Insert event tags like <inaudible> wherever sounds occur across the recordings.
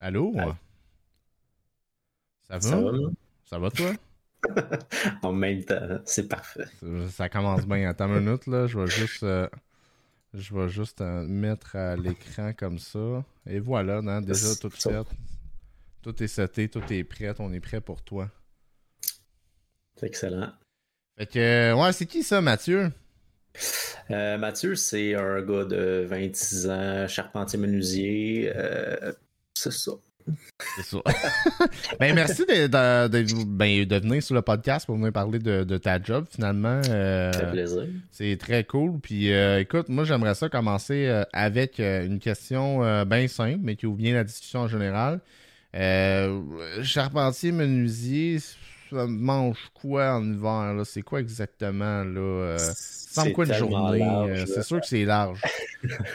Allô? Ça va? Ça va, là? Ça va, toi? <laughs> En même temps, c'est parfait. Ça, ça commence bien. Attends une minute, là. Je vais juste, euh, je vais juste euh, mettre à l'écran comme ça. Et voilà, non, déjà tout fait. Tout est seté, tout est prêt. On est prêt pour toi. C'est excellent. Fait que, euh, ouais, c'est qui ça, Mathieu? Euh, Mathieu, c'est un gars de 26 ans, charpentier menuisier. C'est ça. C'est ça. <laughs> ben, merci de, de, de- ben, de venir sur le podcast pour venir parler de, de ta job, finalement. Euh, fait plaisir. C'est très cool. Puis euh, écoute, moi j'aimerais ça commencer euh, avec euh, une question bien simple, mais qui ouvre bien la discussion en général. Charpentier, menuisier, ça mange quoi en hiver? là? C'est quoi exactement là? Euh, quoi une journée? Euh, c'est sûr que c'est large. <laughs>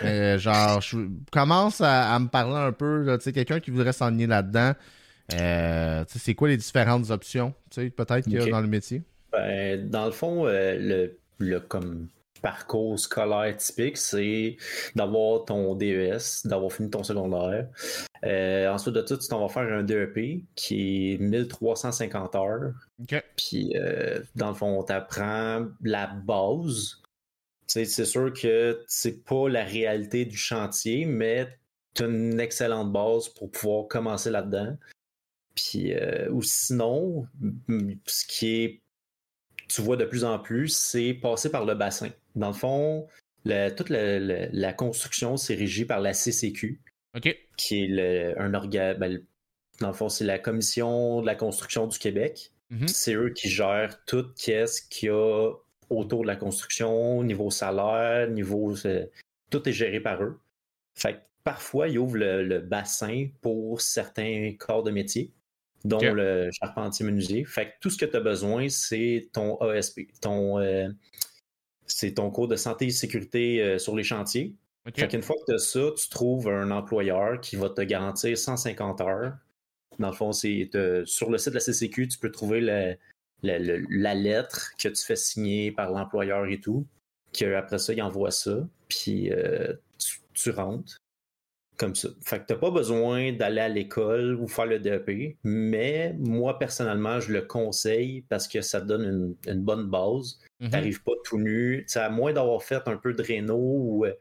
Euh, genre, je commence à, à me parler un peu, tu sais, quelqu'un qui voudrait s'enligner là-dedans. Euh, tu sais, c'est quoi les différentes options, tu sais, peut-être qu'il y a dans le métier? Ben, dans le fond, le, le comme parcours scolaire typique, c'est d'avoir ton DES, d'avoir fini ton secondaire. Euh, ensuite de tout, tu t'en vas faire un DEP qui est 1350 heures. Puis, euh, dans le fond, on t'apprend la base. C'est sûr que c'est pas la réalité du chantier, mais tu as une excellente base pour pouvoir commencer là-dedans. Puis, euh, ou sinon, ce qui est, tu vois de plus en plus, c'est passer par le bassin. Dans le fond, le- toute la, la- la construction, c'est régi par la CCQ qui est le- un organe. ben, dans le fond, c'est la Commission de la construction du Québec. Mhm. C'est eux qui gèrent tout ce qu'il y a autour de la construction, niveau salaire, niveau. euh, tout est géré par eux. Fait que parfois, ils ouvrent le, le bassin pour certains corps de métier, dont le charpentier menuisier. Fait que tout ce que tu as besoin, c'est ton ASP, ton. euh, c'est ton cours de santé et sécurité euh, sur les chantiers. OK. Fait qu'une fois que tu as ça, tu trouves un employeur qui va te garantir 150 heures. Dans le fond, c'est sur le site de la CCQ, tu peux trouver la lettre que tu fais signer par l'employeur et tout. Que après ça, il envoie ça, puis euh, tu, tu rentres comme ça. Fait que tu n'as pas besoin d'aller à l'école ou faire le DEP, mais moi, personnellement, je le conseille parce que ça te donne une, une bonne base. Mhm. T'arrives pas tout nu. Tu sais, à moins d'avoir fait un peu de réno ou euh,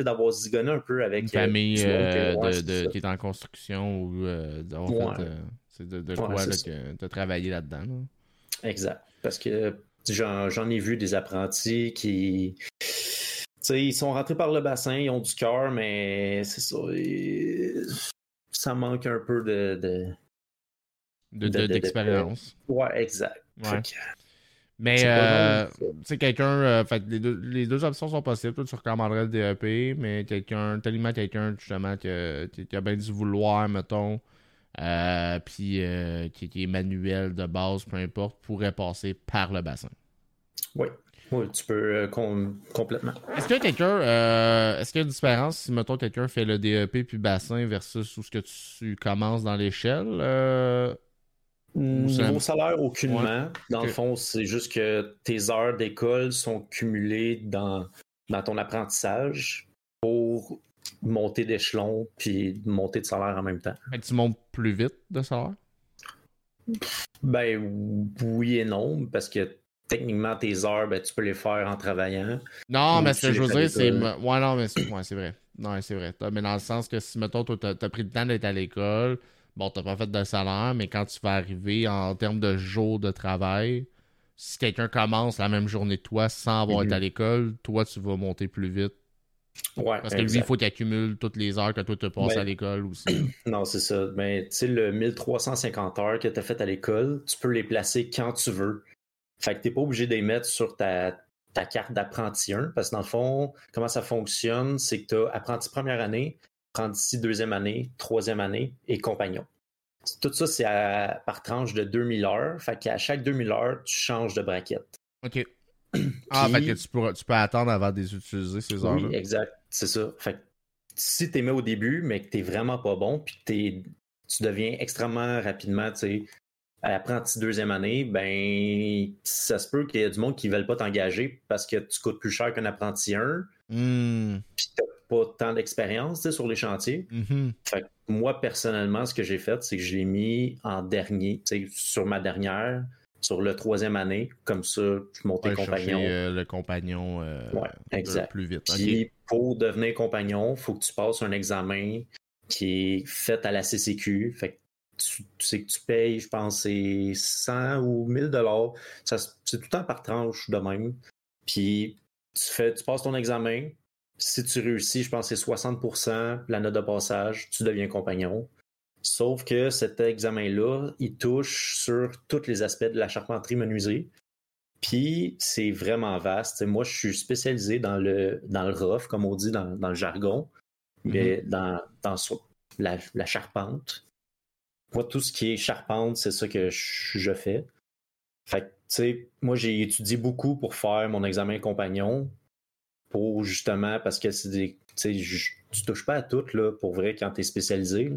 d'avoir zigonné un peu avec Une euh, famille monde euh, de, qui est en construction ou euh, d'avoir Ouais. fait, c'est de, de Ouais, quoi là, que tu as travaillé là-dedans. là. Exact. Parce que j'en ai vu des apprentis qui. Tu sais, ils sont rentrés par le bassin, ils ont du cœur, mais c'est ça. et- Ça manque un peu de. de... De- De- de- de- de- D'expérience. Ouais, exact. Ouais. Mais, c'est euh, quelqu'un, euh, les deux, les deux options sont possibles. Toi, tu recommanderais le DEP, mais quelqu'un, tellement quelqu'un, justement, qui a, qui- qui a bien du vouloir, mettons, euh, puis qui, qui est manuel de base, peu importe, pourrait passer par le bassin. Oui, oui, tu peux euh, com- complètement. Est-ce que quelqu'un, euh, est-ce qu'il y a une différence si, mettons, quelqu'un fait le DEP puis bassin versus où ce que tu commences dans l'échelle? euh, Niveau salaire, aucunement. Dans le fond, c'est juste que tes heures d'école sont cumulées dans, dans ton apprentissage pour monter d'échelon puis monter de salaire en même temps. que tu montes plus vite de salaire? Ben oui et non, parce que techniquement, tes heures, ben, tu peux les faire en travaillant. Non, mais tu ce que je veux dire, c'est. Ouais, non, mais c'est ouais, vrai. Non, c'est vrai. Mais dans le sens que si, mettons, toi, t'as t'as pris le temps d'être à l'école, bon, t'as pas fait de salaire, mais quand tu vas arriver en termes de jours de travail, si quelqu'un commence la même journée que toi sans avoir été à l'école, toi, tu vas monter plus vite. Ouais, Parce que lui, il faut qu'il accumule toutes les heures que toi, tu passes Ben- à l'école aussi. <clears throat> Non, c'est ça. Mais tu sais, le 1350 heures que tu as fait à l'école, tu peux les placer quand tu veux. Fait que tu n'es pas obligé de les mettre sur ta, ta carte d'apprenti 1, parce que dans le fond, comment ça fonctionne, c'est que tu as apprenti première année, apprenti deuxième année, troisième année et compagnon. Tout ça, c'est par tranche de 2000 heures. Fait qu'à chaque 2000 heures, tu changes de braquette. OK. <clears throat> Ah, Puis- fait que tu, pourras- tu peux attendre avant de les utiliser, ces heures-là. Oui, exact. C'est ça. Fait que si tu mets au début, mais que tu vraiment pas bon, puis que t'es- tu deviens extrêmement rapidement, tu sais, apprenti deuxième année, ben, ça se peut qu'il y ait du monde qui ne veulent pas t'engager parce que tu coûtes plus cher qu'un apprenti 1, Hmm. puis t'as pas tant d'expérience sur les chantiers. Mhm. Fait que moi, personnellement, ce que j'ai fait, c'est que je l'ai mis en dernier, tu sais, sur ma dernière, sur le troisième année. Comme ça, je montais Ouais, compagnon. chercher, euh, le compagnon euh, Ouais, exact. plus vite. Puis pour devenir compagnon, il faut que tu passes un examen qui est fait à la CCQ. Fait que tu, tu sais que tu payes, je pense, c'est 100 ou 1000 dollars. C'est tout le temps par tranche de même. Puis tu, fais, tu passes ton examen. Si tu réussis, je pense que c'est 60% la note de passage, tu deviens compagnon. Sauf que cet examen-là, il touche sur tous les aspects de la charpenterie menuisée. Puis c'est vraiment vaste. T'sais, moi, je suis spécialisé dans le, dans le rough, comme on dit dans, dans le jargon, mais dans, dans la charpente. Moi, tout ce qui est charpente, c'est ça que je, fais. Fait que, tu sais, moi, j'ai étudié beaucoup pour faire mon examen compagnon, pour justement, parce que c'est des. Tu sais, je- tu touches pas à tout, là, pour vrai, quand t'es spécialisé. là.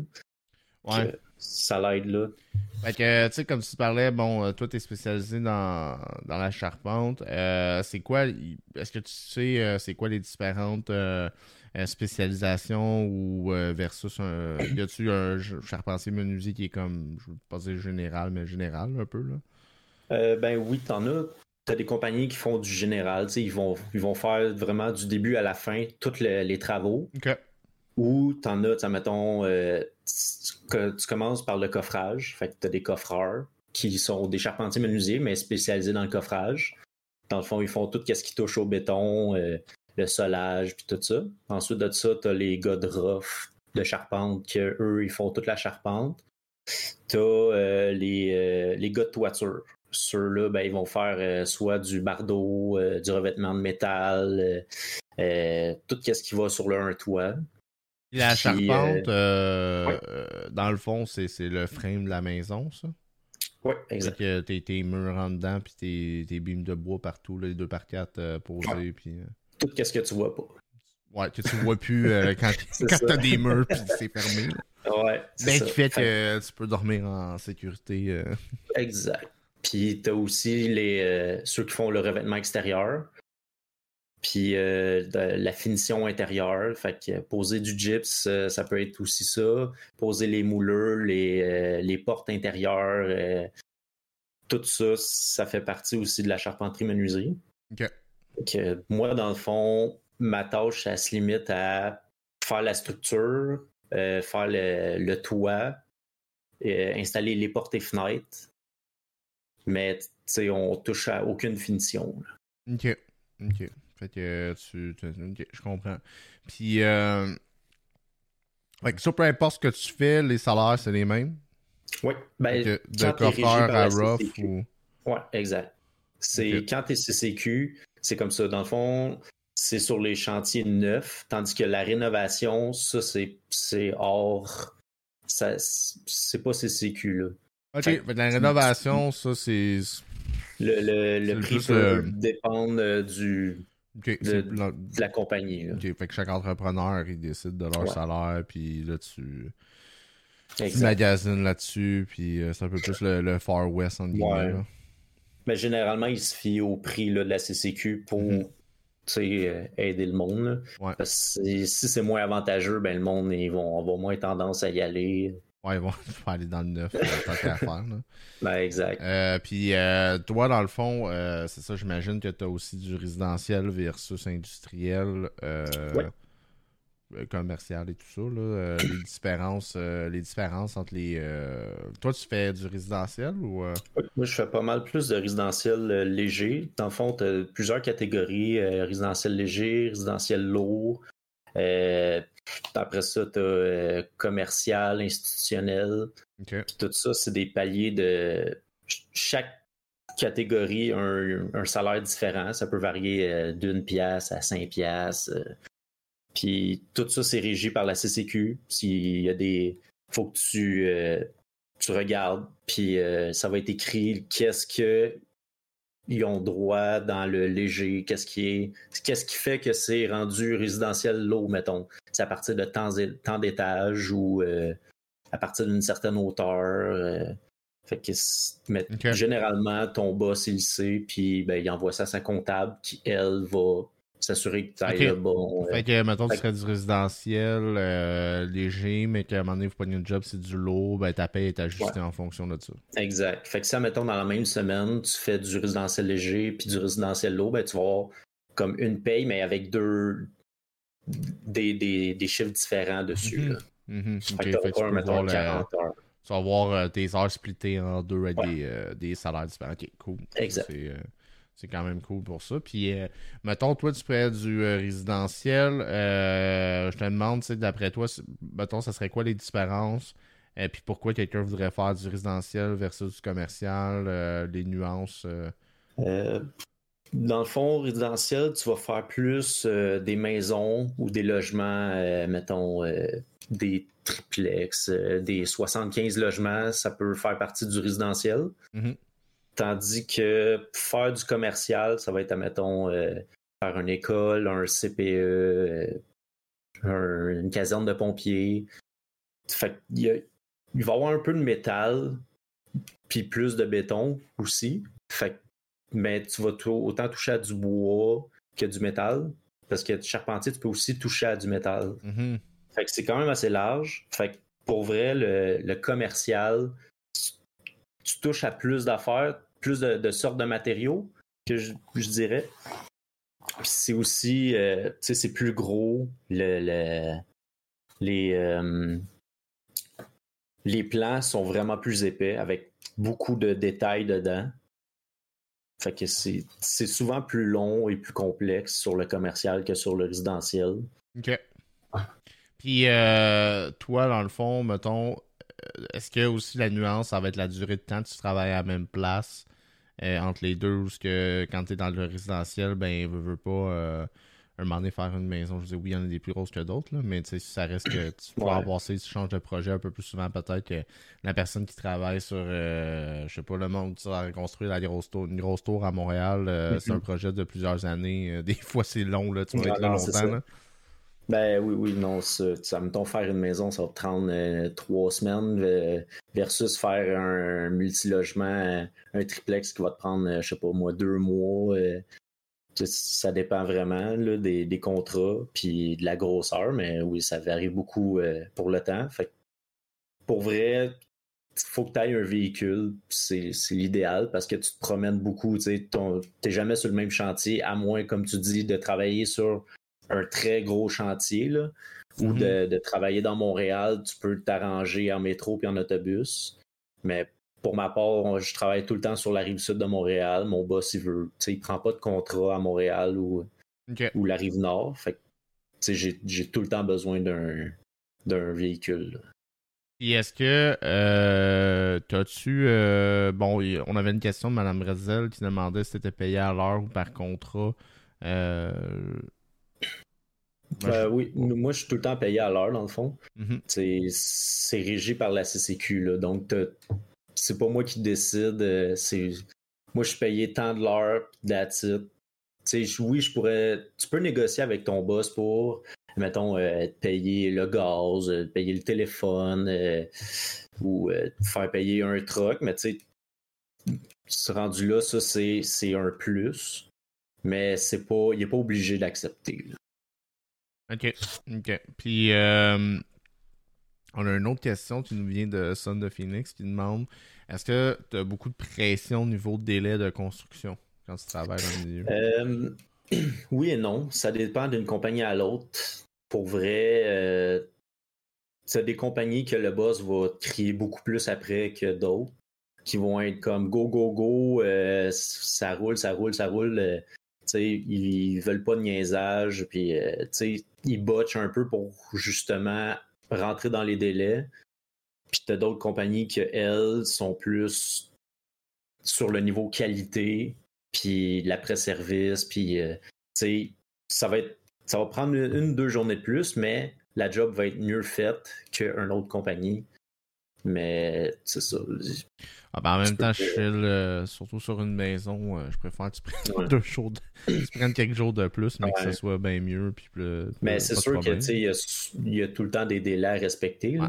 Ouais. Que Ça l'aide, là. Fait que, tu sais, comme tu parlais, bon, euh, toi, t'es spécialisé dans, dans la charpente. Euh, c'est quoi, est-ce que tu sais, euh, c'est quoi les différentes euh, euh, spécialisations ou euh, versus un. Y a-tu un ch- charpentier menuisier qui est comme, je veux pas dire général, mais général un peu, là? Euh, ben oui, t'en as. T'as des compagnies qui font du général, tu sais, ils vont, ils vont faire vraiment du début à la fin tous le- les travaux. Ok. Ou t'en as, tu mettons, euh, tu, tu commences par le coffrage. Fait que t'as des coffreurs qui sont des charpentiers menuisiers, mais spécialisés dans le coffrage. Dans le fond, ils font tout ce qui touche au béton, euh, le solage, puis tout ça. Ensuite de ça, t'as les gars de rough, de charpente, que eux, ils font toute la charpente. T'as euh, les, euh, les gars de toiture. Ceux-là, ben, ils vont faire euh, soit du bardeau, euh, du revêtement de métal, tout ce qui va sur le un toit. La Puis, charpente, ouais. dans le fond, c'est le frame de la maison, ça? Oui, Fait exact. que tes, tes murs en dedans, puis tes, tes beams de bois partout, là, les deux par quatre euh, posés, puis... euh, Tout ce que tu vois pas. Ouais, que tu vois plus euh, <laughs> quand, quand t'as des murs puis c'est fermé. Ouais, Ben, qui fait que tu peux dormir en sécurité. euh. Exact. Puis t'as aussi les euh, ceux qui font le revêtement extérieur. Puis euh, de- la finition intérieure. Fait que poser du gyps, euh, ça peut être aussi ça. Poser les mouleurs, les, euh, les portes intérieures. euh, tout ça, ça fait partie aussi de la charpenterie menuiserie. Ok. Que moi, dans le fond, ma tâche, ça se limite à faire la structure, euh, faire le, le toit, euh, installer les portes et fenêtres. Mais, tu sais, on touche à aucune finition. là. Ok. Ok. Fait que tu. tu- ok, je comprends. Puis, euh... fait que ça, peu importe ce que tu fais, les salaires, c'est les mêmes? Oui, ben, de coffreur par à rough ou. Ouais, exact. C'est quand tu es CCQ, c'est comme ça. Dans le fond, c'est sur les chantiers neufs, tandis que la rénovation, ça, c'est c'est hors. Ça, c'est pas CCQ, là. Ok. Fait la rénovation, ça, c'est. Le, le, le prix peut euh, dépendre euh, du, de, la- de la compagnie. là. Ok, fait que chaque entrepreneur, il décide de leur Ouais. salaire, puis là, tu, magasines là-dessus, puis euh, c'est un peu plus le, le Far West, entre guillemets. Ouais. Mais généralement, il se fie au prix là, de la CCQ pour Mhm. euh, aider le monde. là. Ouais. Parce que si c'est moins avantageux, ben, le monde ils vont avoir moins tendance à y aller. Ouais, ils vont <laughs> aller dans le neuf, euh, tant qu'à faire. Là. <laughs> Ben, exact. Euh, puis euh, toi, dans le fond, euh, c'est ça, j'imagine que tu as aussi du résidentiel versus industriel, Ouais. Euh, commercial et tout ça. Là, euh, les, différences, euh, les différences entre les. euh, Toi, tu fais du résidentiel ou. Moi, je fais pas mal plus de résidentiel léger. Dans le fond, tu as plusieurs catégories résidentiel léger, résidentiel lourd. Après ça, tu as commercial, institutionnel. Tout ça, c'est des paliers de. ch- Chaque catégorie a un, un salaire différent. Ça peut varier d'une pièce à cinq pièces. Puis tout ça, c'est régi par la CCQ. S'il y a des. faut que tu, euh, tu regardes, puis euh, ça va être écrit qu'est-ce que ils ont droit dans le léger, qu'est-ce qui est. Qu'est-ce qui fait que c'est rendu résidentiel low, mettons. C'est à partir de tant, tant d'étages ou euh, à partir d'une certaine hauteur. fait que mais généralement, ton boss, il le sait, puis ben, il envoie ça à sa comptable qui, elle, va s'assurer que tu ailles bon. Fait que, mettons, tu serais du résidentiel euh, léger, mais qu'à un moment donné, vous prenez un job, c'est du lourd, ben ta paye est ajustée en fonction de ça. Exact. Fait que ça, mettons, dans la même semaine, tu fais du résidentiel léger puis du résidentiel lourd, ben, tu vas avoir comme une paye, mais avec deux. des, des, des chiffres différents dessus. Mhm. là. Mhm. Fait que tu mettons, le- 40 heures. Tu vas voir euh, tes heures splittées en deux avec Ouais. des, euh, des salaires différents. Ok, cool. Exact. C'est, quand même cool pour ça. Puis, euh, mettons, toi, tu fais du euh, résidentiel. euh, je te demande, d'après toi, mettons, ça serait quoi les différences? Et puis pourquoi quelqu'un voudrait faire du résidentiel versus du commercial, les nuances. dans le fond, résidentiel, tu vas faire plus des maisons ou des logements, mettons, des triplex, des 75 logements, ça peut faire partie du résidentiel. Mhm. Tandis que faire du commercial, ça va être, mettons, faire une école, un CPE, euh, un- une caserne de pompiers. Fait y a- il va y avoir un peu de métal, puis plus de béton aussi. Fait mais tu vas autant toucher à du bois que du métal. Parce que charpentier, tu peux aussi toucher à du métal. Mhm. Fait que c'est quand même assez large. Fait que pour vrai, le, le commercial, tu, tu touches à plus d'affaires, plus de, sortes de matériaux que je, dirais. Puis c'est aussi, euh, tu sais, c'est plus gros. Le, le- les, euh, les plans sont vraiment plus épais avec beaucoup de détails dedans. Fait que c'est c'est souvent plus long et plus complexe sur le commercial que sur le résidentiel. OK. Puis, euh, toi, dans le fond, mettons, est-ce que aussi la nuance, ça va être la durée de temps que tu travailles à la même place? Euh, entre les deux, ou est-ce que quand tu es dans le résidentiel, ben, veux, veux pas, euh, un moment donné, faire une maison, je dis oui, il y en a des plus grosses que d'autres, mais tu sais, ça reste que tu peux Ouais. avoir tu changes de projet un peu plus souvent, peut-être que la personne qui travaille sur, euh, je sais pas, le monde qui va construire la grosse tour, une grosse tour à Montréal, euh, c'est Mhm. un projet de plusieurs années. euh, <laughs> des fois, c'est long, là, tu vas être là c'est longtemps. Ben oui, oui, non, ça, mettons faire une maison, ça va te prendre euh, trois semaines euh, versus faire un, multilogement, euh, un triplex qui va te prendre, je sais pas moi, deux mois. ça dépend vraiment des, contrats puis de la grosseur, mais oui, ça varie beaucoup pour le temps. Fait que pour vrai, il faut que tu aies un véhicule, c'est l'idéal parce que tu te promènes beaucoup, tu t'es jamais sur le même chantier, à moins, comme tu dis, de travailler sur un très gros chantier, là, ou Mhm. de, de travailler dans Montréal, tu peux t'arranger en métro puis en autobus. Mais pour ma part, je travaille tout le temps sur la rive sud de Montréal. Mon boss, il veut, tu sais, il prend pas de contrat à Montréal ou, ou la rive nord. Fait j'ai, j'ai tout le temps besoin d'un, d'un véhicule. là. Puis est-ce que euh, t'as-tu euh, bon on avait une question de Mme Bretzel qui demandait si t'étais payé à l'heure ou par contrat. Euh... Euh, oui, moi, je suis tout le temps payé à l'heure, dans le fond. Mhm. C'est, c'est régi par la CCQ, là. Donc, c'est pas moi qui décide. euh, C'est, moi, je suis payé tant de l'heure, that's it. Je- oui, je pourrais. Tu peux négocier avec ton boss pour, mettons, euh, te payer le gaz, euh, te payer le téléphone, ou te faire payer un truck, mais tu sais, ce rendu là, ça, c'est, un plus. Mais c'est pas. Il est pas obligé d'accepter. OK. OK. Puis euh, on a une autre question qui nous vient de Son de Phoenix qui demande est-ce que tu as beaucoup de pression au niveau de délai de construction quand tu travailles dans le milieu? Euh, <clears throat> oui et non. Ça dépend d'une compagnie à l'autre. Pour vrai, euh, c'est des compagnies que le boss va crier beaucoup plus après que d'autres, qui vont être comme go, go, go, ça roule, ça roule, ça roule. Ils veulent pas de niaisage, puis euh, ils botchent un peu pour justement rentrer dans les délais. Puis t'as d'autres compagnies qui, elles, sont plus sur le niveau qualité, puis l'après-service, puis euh, ça va être ça va prendre une, une, deux journées de plus, mais la job va être mieux faite qu'une autre compagnie. Mais c'est ça. Ah, ben, en même temps, je chill, euh, surtout sur une maison, euh, je préfère que tu <laughs> prennes Ouais. deux jours de... tu <clears throat> prennes quelques jours de plus, mais que ce soit bien mieux. Puis plus- Mais c'est sûr que problème. tu sais, il y y, a tout le temps des délais à respecter. Ouais.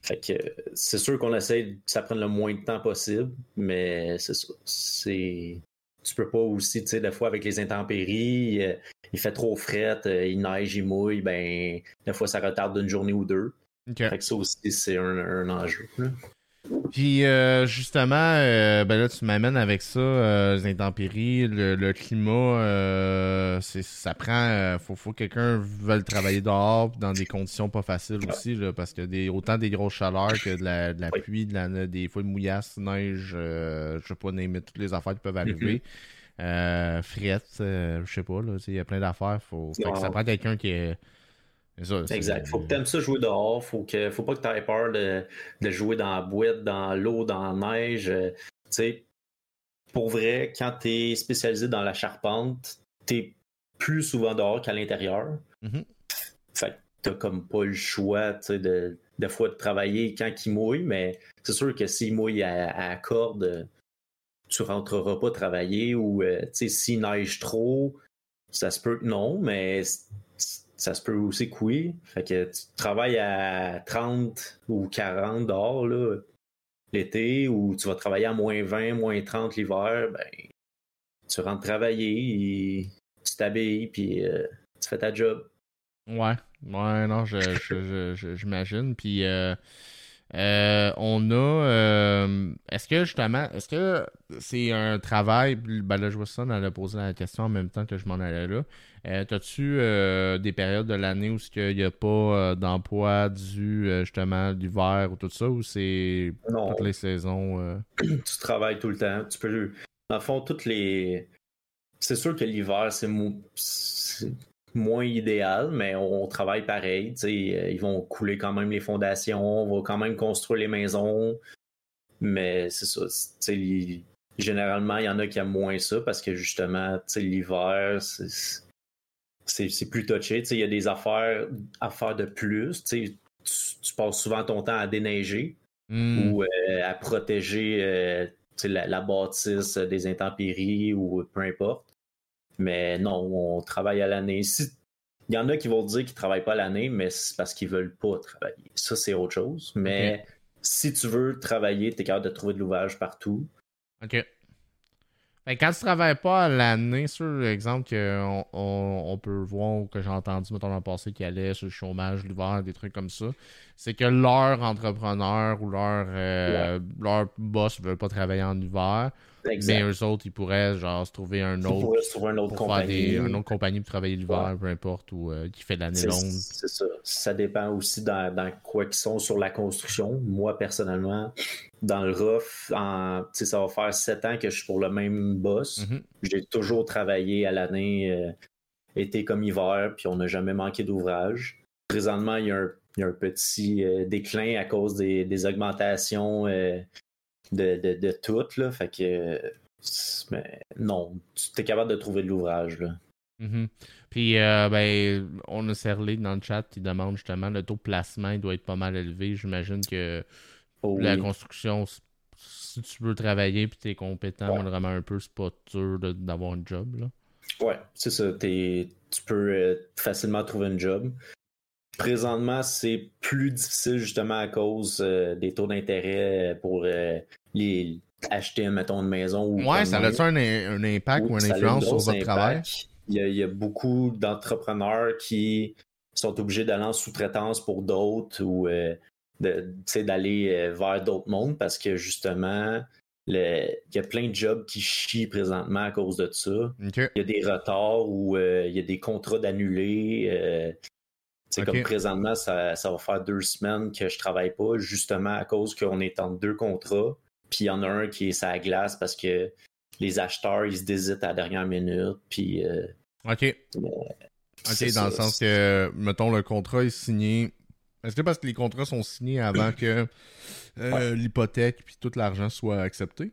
Fait que c'est sûr qu'on essaie que ça prenne le moins de temps possible, mais c'est ça. C'est. Tu peux pas aussi, tu sais, des fois avec les intempéries, euh, il fait trop fret, il neige, il mouille, ben, des fois, ça retarde d'une journée ou deux. Fait que ça aussi, c'est un, enjeu. Puis euh, justement, euh, ben là tu m'amènes avec ça, euh, les intempéries, le, climat, ça prend, faut, faut que quelqu'un veuille travailler dehors dans des conditions pas faciles aussi, parce que des, autant des grosses chaleurs que de la, pluie, de la, des fois de mouillasse, neige, je sais pas, toutes les affaires qui peuvent arriver. Mm je sais pas, il y a plein d'affaires, faut, ça prend quelqu'un qui est exact. Faut que tu aimes ça jouer dehors. Faut que faut pas que tu aies peur de, jouer dans la boîte, dans l'eau, dans la neige. Euh, tu pour vrai, quand tu es spécialisé dans la charpente, tu es plus souvent dehors qu'à l'intérieur. Mm-hmm. Fait que t'as comme pas le choix, de, de fois de travailler quand il mouille, mais c'est sûr que s'il mouille à, à corde, tu rentreras pas travailler ou euh, s'il neige trop, ça se peut que non, mais ça se peut aussi couiller. Fait que tu travailles à 30 ou 40 dehors l'été ou tu vas travailler à moins 20, moins 30 l'hiver, ben tu rentres travailler, tu t'habilles puis euh, tu fais ta job. Ouais, ouais, non, j'imagine. Je, puis euh, euh, on a. est-ce que justement, est-ce que c'est un travail. Ben là, je vois ça, on a posé la question en même temps que je m'en allais là. Euh, T'as-tu euh, des périodes de l'année où il n'y a pas euh, d'emploi dû euh, justement l'hiver ou tout ça, ou c'est toutes les saisons? <clears throat> Tu travailles tout le temps. Tu peux. Dans le fond, toutes les. C'est sûr que l'hiver, c'est moins idéal, mais on, travaille pareil. Ils vont couler quand même les fondations, on va quand même construire les maisons. Mais c'est ça. Généralement, il y en a qui aiment moins ça parce que justement, l'hiver, c'est c'est plus touché. Il y a des affaires à faire de plus. Tu, tu, passes souvent ton temps à déneiger hmm. ou euh, à protéger euh, la, bâtisse des intempéries ou peu importe. Mais non, on travaille à l'année. Il y en a qui vont dire qu'ils ne travaillent pas l'année, mais c'est parce qu'ils ne veulent pas travailler. Ça, c'est autre chose. Mais si tu veux travailler, tu es capable de trouver de l'ouvrage partout. OK. Ben, quand tu travailles pas à l'année, sur l'exemple qu'on on, peut voir ou que j'ai entendu mettons, le passé qui allait sur le chômage l'hiver, des trucs comme ça, c'est que leur entrepreneur ou leur, euh, leur boss ne veut pas travailler en hiver. Mais eux autres, ils pourraient genre se trouver un autre. un autre compagnie. un autre compagnie pour travailler l'hiver, peu importe, ou euh, qui fait l'année longue. C'est ça. Ça dépend aussi dans, dans quoi qu'ils sont sur la construction. Moi, personnellement, dans le rough, en, ça va faire sept ans que je suis pour le même boss. Mm-hmm. J'ai toujours travaillé à l'année, euh, été comme hiver, puis on n'a jamais manqué d'ouvrage. Présentement, il y a un, il y a un petit euh, déclin à cause des, des augmentations de, de, tout. Là, fait que mais non, tu es capable de trouver de l'ouvrage. là. Mm-hmm. Puis, euh, ben, on a Serlé dans le chat qui demande justement le taux de placement, il doit être pas mal élevé. J'imagine que oh la construction, si tu veux travailler et tu es compétent vraiment un peu, c'est pas dur d'avoir un job. Là. Ouais, c'est ça. tu peux euh, facilement trouver un job. Présentement, c'est plus difficile justement à cause euh, des taux d'intérêt pour les, acheter, mettons, une maison. Ou ouais, ça a-tu un, un, impact ou une influence sur votre travail? Il y, a, beaucoup d'entrepreneurs qui sont obligés d'aller en sous-traitance pour d'autres ou euh, d'aller euh, vers d'autres mondes parce que justement, il y a plein de jobs qui chient présentement à cause de ça. Il y a des retards ou euh, il y a des contrats d'annulés. C'est comme présentement, ça, ça, va faire deux semaines que je travaille pas, justement à cause qu'on est en deux contrats. Puis il y en a un qui est sa glace parce que les acheteurs, ils se désitent à la dernière minute. Puis. Euh, OK. OK, dans le sens que, mettons, le contrat est signé. Est-ce que parce que les contrats sont signés avant que euh, l'hypothèque puis tout l'argent soit accepté?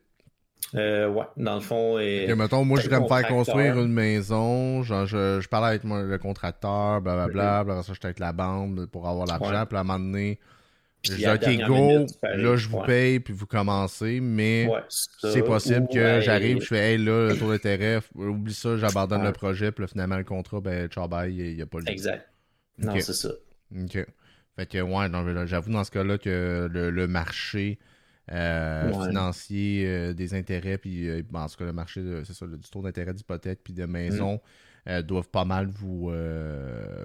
Euh, ouais, dans le fond. Et... mettons, moi, je voudrais me faire construire une maison. Genre, je, je parlais avec le contracteur, blablabla. Bla, bla, ça, j'étais avec la bande pour avoir l'argent. Puis à un moment donné, je dis, OK, go, là, je vous paye, puis vous commencez, mais c'est possible que j'arrive, je fais, hey, là, le taux d'intérêt, oublie ça, j'abandonne le projet, puis là, finalement, le contrat, ben, ciao, bye, il n'y a, pas le Exact. Non, c'est ça. OK. Fait que, ouais, j'avoue dans ce cas-là que le, marché euh, financier euh, des intérêts, puis, euh, en tout cas, le marché, c'est ça, du taux d'intérêt d'hypothèque, puis de maison, doivent pas mal vous,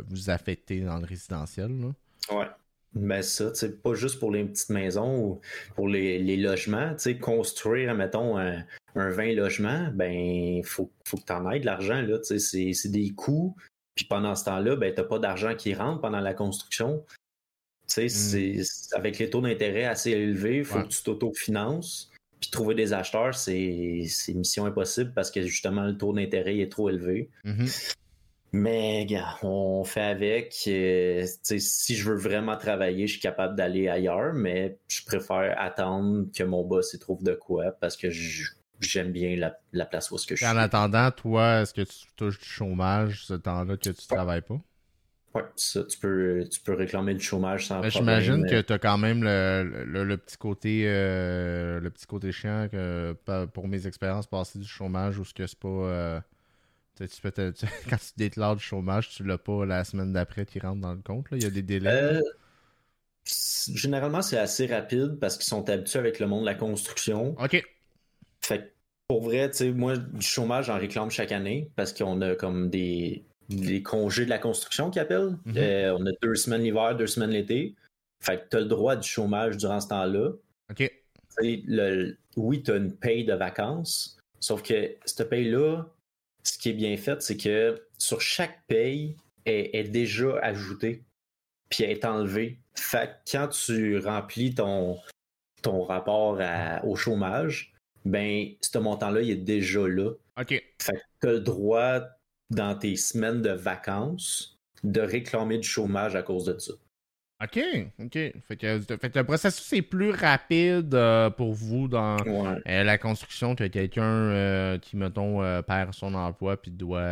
vous affecter dans le résidentiel. Là. Ouais. Ben ça, c'est pas juste pour les petites maisons ou pour les, les logements. sais, construire, mettons, un, un 20 logements, ben faut, faut que tu en aies de l'argent. là. C'est des coûts. Puis pendant ce temps-là, ben, tu n'as pas d'argent qui rentre pendant la construction. Tu sais, mm. avec les taux d'intérêt assez élevés, il faut que tu t'autofinances. Puis trouver des acheteurs, c'est mission impossible parce que justement, le taux d'intérêt est trop élevé. Mm-hmm. Mais on fait avec. Euh, si je veux vraiment travailler, je suis capable d'aller ailleurs, mais je préfère attendre que mon boss y trouve de quoi parce que j'aime bien la, place où que je suis. En attendant, toi, est-ce que tu touches du chômage ce temps-là que tu travailles pas? Oui, ça, tu peux, tu peux réclamer du chômage sans mais J'imagine que tu as quand même le, petit côté euh, le petit côté chiant que pour mes expériences passées du chômage ou ce que c'est pas. Euh, tu peux <laughs> quand tu déclares du chômage, tu l'as pas la semaine d'après qui rentre dans le compte. Là. Il y a des délais. Euh, généralement, c'est assez rapide parce qu'ils sont habitués avec le monde de la construction. OK. Fait pour vrai, tu sais, moi, du chômage, j'en réclame chaque année parce qu'on a comme des, congés de la construction qui appellent. Mhm. Euh, on a deux semaines l'hiver, deux semaines l'été. Fait que tu as le droit du chômage durant ce temps-là. OK. Le, oui, tu as une paye de vacances, sauf que cette paye-là, ce qui est bien fait, c'est que sur chaque paye est, est déjà ajoutée, puis elle est enlevée. Fait que quand tu remplis ton, ton rapport au chômage, ben, ce montant-là, il est déjà là. OK. Fait que tu as le droit, dans tes semaines de vacances, de réclamer du chômage à cause de ça. OK, OK. Fait que, fait le processus est plus rapide euh, pour vous dans euh, la construction que quelqu'un euh, qui, mettons, perd son emploi puis doit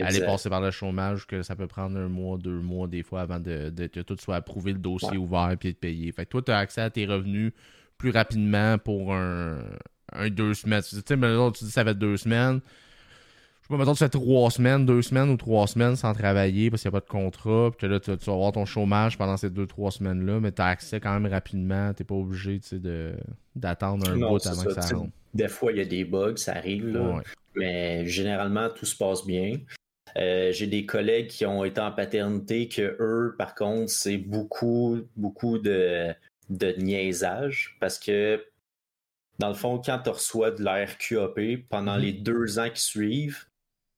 aller passer par le chômage, que ça peut prendre un mois, deux mois des fois avant de, que tout soit approuvé, le dossier ouvert puis de payer. Fait que toi, tu as accès à tes revenus plus rapidement pour un, un deux semaines. Tu sais, tu dis que ça fait deux semaines mettons, tu fais trois semaines, deux semaines ou trois semaines sans travailler parce qu'il n'y a pas de contrat, puis que là, tu, vas avoir ton chômage pendant ces deux, trois semaines-là, mais tu as accès quand même rapidement, tu n'es pas obligé d'attendre un bout avant que ça rentre. Des fois, il y a des bugs, ça arrive, là, mais généralement, tout se passe bien. Euh, j'ai des collègues qui ont été en paternité que eux, par contre, c'est beaucoup, beaucoup de, de niaisage parce que dans le fond, quand tu reçois de l'ARQAP pendant mm-hmm. les deux ans qui suivent,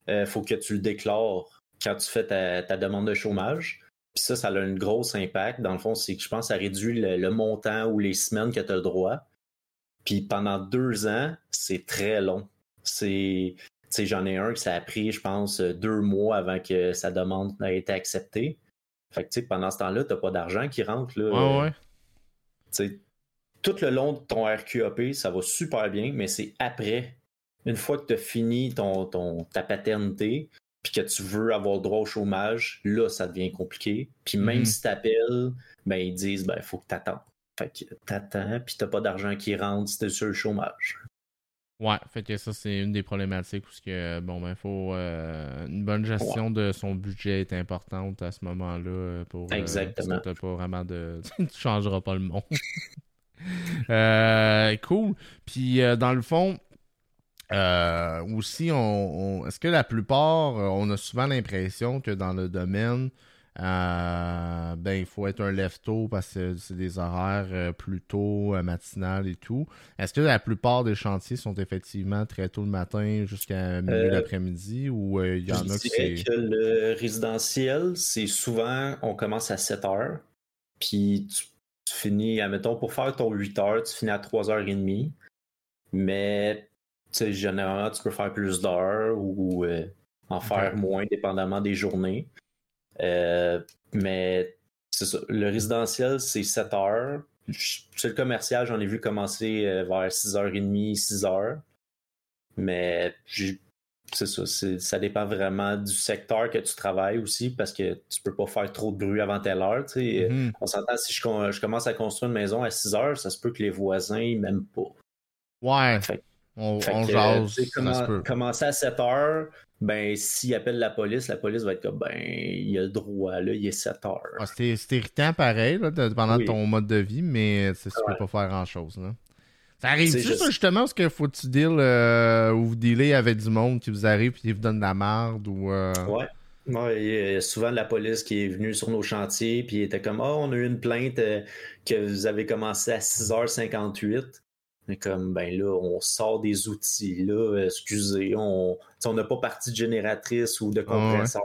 il euh, faut que tu le déclares quand tu fais ta, demande de chômage. Puis ça, ça a un gros impact. Dans le fond, c'est que je pense que ça réduit le, montant ou les semaines que tu as le droit. Puis pendant deux ans, c'est très long. C'est. J'en ai un qui ça a pris, je pense, deux mois avant que sa demande ait été acceptée. Fait que, pendant ce temps-là, tu n'as pas d'argent qui rentre. Là, ouais. tout le long de ton RQAP, ça va super bien, mais c'est après une fois que tu as fini ton, ton, ta paternité, puis que tu veux avoir le droit au chômage, là, ça devient compliqué. Puis même mhm. si tu appelles, ben, ils disent, ben, il faut que tu attends. Fait que t'attends, puis t'as pas d'argent qui rentre si t'es sur le chômage. Ouais, fait que ça, c'est une des problématiques parce que, bon, ben, faut. Euh, une bonne gestion de son budget est importante à ce moment-là. Euh, pour, euh, Exactement. t'as pas vraiment de. <laughs> tu changeras pas le monde. <laughs> euh, cool. Puis, dans le fond, euh, aussi, on, est-ce que la plupart, euh, on a souvent l'impression que dans le domaine, euh, ben, il faut être un lève-tôt parce que c'est des horaires plus tôt, matinal et tout. Est-ce que la plupart des chantiers sont effectivement très tôt le matin jusqu'à milieu l'après-midi ou il y en a qui c'est. que le résidentiel, c'est souvent, on commence à 7 heures, puis tu, tu finis, admettons, pour faire ton 8 heures, tu finis à 3h30. Mais sais, généralement, tu peux faire plus d'heures ou euh, en faire moins, dépendamment des journées. Euh, mais c'est ça. Le résidentiel, c'est 7 heures. C'est le commercial, j'en ai vu commencer euh, vers 6h30, 6h. Mais c'est ça, ça dépend vraiment du secteur que tu travailles aussi parce que tu peux pas faire trop de bruit avant telle heure. Mm-hmm. On s'entend si je, commence à construire une maison à 6 heures, ça se peut que les voisins m'aiment pas. Ouais. On, jase. commencer à 7 heures, ben, s'il appelle la police, la police va être comme, ben, il a le droit, là, il est 7 heures. Ah, c'est irritant pareil, là, pendant ton mode de vie, mais tu peux pas faire grand-chose, là. Ça arrive juste- ça, justement, parce que faut que tu deal euh, ou vous dealez avec du monde qui vous arrive et qui vous donne de la merde ou. euh, Ouais. Ouais, il y a souvent de la police qui est venue sur nos chantiers, puis était comme Ah, on a eu une plainte euh, que vous avez commencé à 6h58. Mais comme, ben là, on sort des outils, là, excusez, on n'a pas partie de génératrice ou de compresseur,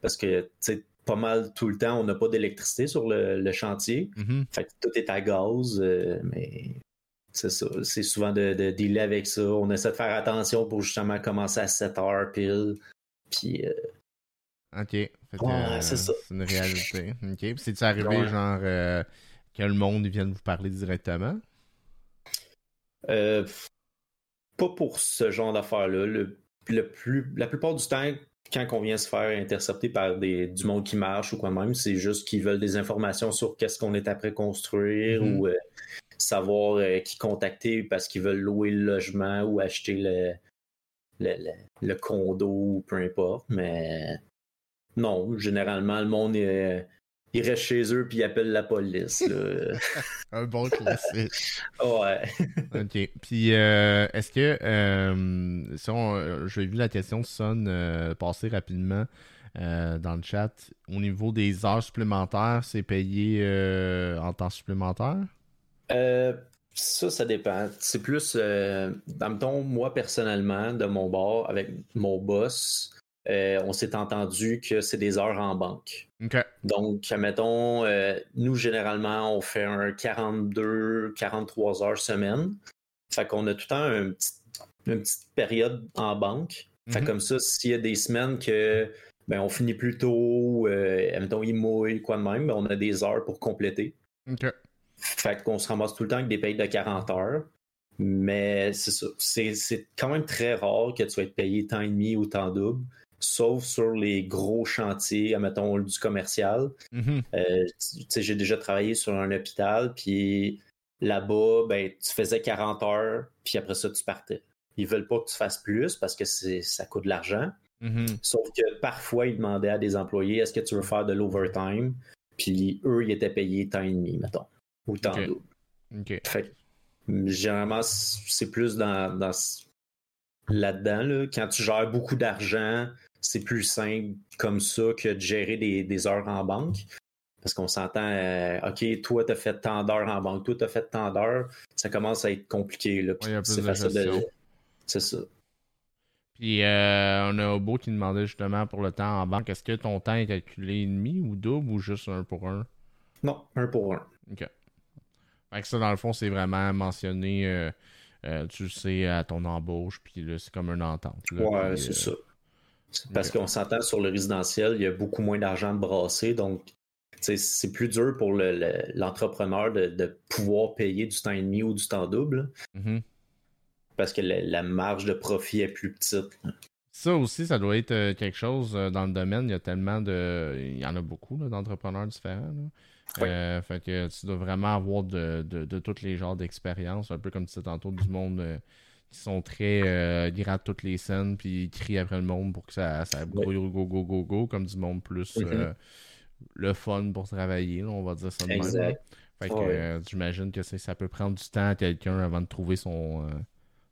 parce que, tu sais, pas mal tout le temps, on n'a pas d'électricité sur le, le chantier. mhm. Fait que tout est à gaz, euh, mais c'est ça. C'est souvent de, de dealer avec ça. On essaie de faire attention pour justement commencer à 7 heures pile. Puis, euh, Ok. Que, Ouais, c'est une réalité. Ok. Puis c'est-tu arrivé, Ouais. genre, euh, que le monde vienne vous parler directement? Euh, pas pour ce genre d'affaires-là. Le, le plus, la plupart du temps, quand on vient se faire intercepter par des, du monde qui marche ou quoi même, c'est juste qu'ils veulent des informations sur qu'est-ce qu'on est après construire Mhm. ou euh, savoir euh, qui contacter parce qu'ils veulent louer le logement ou acheter le, le, le- le condo ou peu importe. Mais non, généralement, le monde est- il reste chez eux puis il appelle la police. là. <laughs> Un bon classique. ouais. ok. Puis, euh, est-ce que. Euh, si on- euh, J'ai vu la question sonne euh, passer rapidement dans le chat. Au niveau des heures supplémentaires, c'est payé en temps supplémentaire? Euh, ça, ça dépend. C'est plus, dans le ton, moi personnellement, de mon bord, avec mon boss, euh, on s'est entendu que c'est des heures en banque. Donc, admettons, euh, nous, généralement, on fait un 42, 43 heures semaine. Fait qu'on a tout le temps un petit- une petite période en banque. Fait Mhm. comme ça, s'il y a des semaines que ben, on finit plus tôt, euh, admettons, il mouille, quoi de même, ben, on a des heures pour compléter. Fait qu'on se ramasse tout le temps avec des payes de 40 heures. Mais c'est ça. C'est, quand même très rare que tu être payé temps et demi ou temps double. Sauf sur les gros chantiers, admettons, du commercial. Tu tu sais, j'ai déjà travaillé sur un hôpital, puis là-bas, ben, tu faisais 40 heures, puis après ça, tu partais. Ils veulent pas que tu fasses plus parce que c'est, ça coûte de l'argent. Mhm. Sauf que parfois, ils demandaient à des employés est-ce que tu veux faire de l'overtime? Puis eux, ils étaient payés temps et demi, mettons, ou temps double. Fait généralement, c'est plus dans, dans là-dedans. Là. Quand tu gères beaucoup d'argent, c'est plus simple comme ça que de gérer des, des heures en banque. Parce qu'on s'entend, euh, OK, toi, tu as fait tant d'heures en banque, toi, tu as fait tant d'heures. Ça commence à être compliqué. Là, Ouais, c'est facile de. C'est ça. Puis, euh, on a Obo qui demandait justement pour le temps en banque, est-ce que ton temps est calculé demi ou double ou juste un pour un? Non, un pour un. Ok. Fait que ça, dans le fond, c'est vraiment mentionné, euh, tu le sais, à ton embauche, puis là, c'est comme une entente. là, Ouais, c'est ça. Parce qu'on s'entend sur le résidentiel, il y a beaucoup moins d'argent de brasser, donc c'est plus dur pour le- le- l'entrepreneur de, de pouvoir payer du temps et demi ou du temps double, mhm. parce que la, la marge de profit est plus petite. Ça aussi, ça doit être euh, quelque chose euh, dans le domaine. Il y a tellement de. Il y en a beaucoup d'entrepreneurs différents. là. Oui. Euh, fait que tu dois vraiment avoir de, de, de tous les genres d'expériences. Un peu comme tu disais tantôt, du monde euh, qui sont très. Euh, ils toutes les scènes, puis ils crient après le monde pour que ça, ça go, go, go, go, go, comme du monde plus Mhm. euh, le fun pour travailler, là, on va dire ça de même. Fait que Ouais. euh, j'imagine que ça peut prendre du temps à quelqu'un avant de trouver son, euh,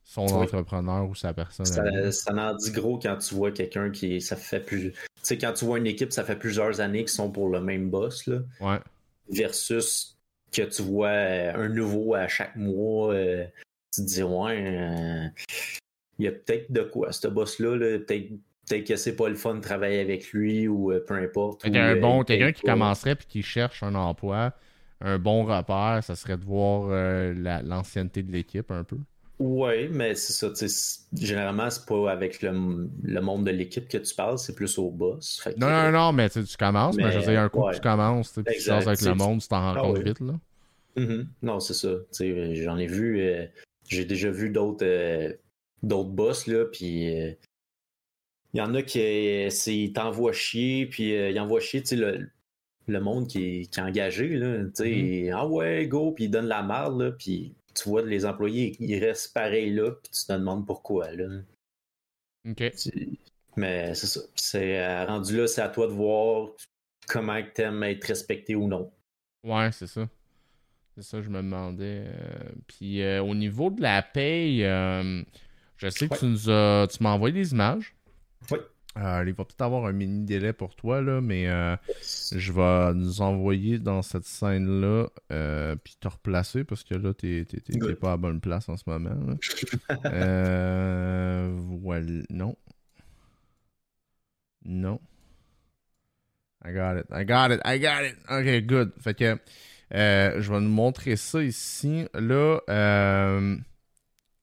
son entrepreneur ou sa personne. Ça, ça en dit gros quand tu vois quelqu'un qui. Ça fait plus. Tu sais, quand tu vois une équipe, ça fait plusieurs années qu'ils sont pour le même boss, là, Ouais. versus que tu vois un nouveau à chaque mois. euh, tu te dis, ouais, euh, il y a peut-être de quoi, ce boss-là, là, peut-être. Peut-être que c'est pas le fun de travailler avec lui ou euh, peu importe. Ou, qu'un euh, bon, quelqu'un qui commencerait puis qui cherche un emploi, un bon repère, ça serait de voir euh, la- l'ancienneté de l'équipe un peu. Ouais, mais c'est ça. tu sais, c'est- Généralement, c'est pas avec le, le monde de l'équipe que tu parles, c'est plus au boss. Que- Non, non, non, mais tu commences, mais, Mais, je veux dire, un coup que tu commences, puis tu sors avec le monde, tu t'en rends Ah compte oui. vite, là. Mhm. Non, c'est ça. J'en ai vu, j'ai déjà vu d'autres euh, d'autres boss, là, puis euh, il y en a qui euh, t'envoient chier, puis ils envoient chier, tu sais, le, le monde qui est, qui est engagé, là, tu sais, ah ouais, go, puis ils donnent la marde, là, puis tu vois les employés, ils restent pareils là, puis tu te demandes pourquoi, là. Ok. Mais c'est ça. C'est rendu là, c'est à toi de voir comment tu aimes être respecté ou non. Ouais, c'est ça. C'est ça, je me demandais. Puis au niveau de la paye, je sais que tu nous as, tu m'as envoyé des images. Oui. Euh, il va peut-être avoir un mini délai pour toi, là, mais euh, je vais nous envoyer dans cette scène-là, euh, puis te replacer parce que là, t'es pas à bonne place en ce moment. <laughs> voilà. Non. Non. I got it. I got it. I got it. Ok, good. Fait que je vais nous montrer ça ici. Là,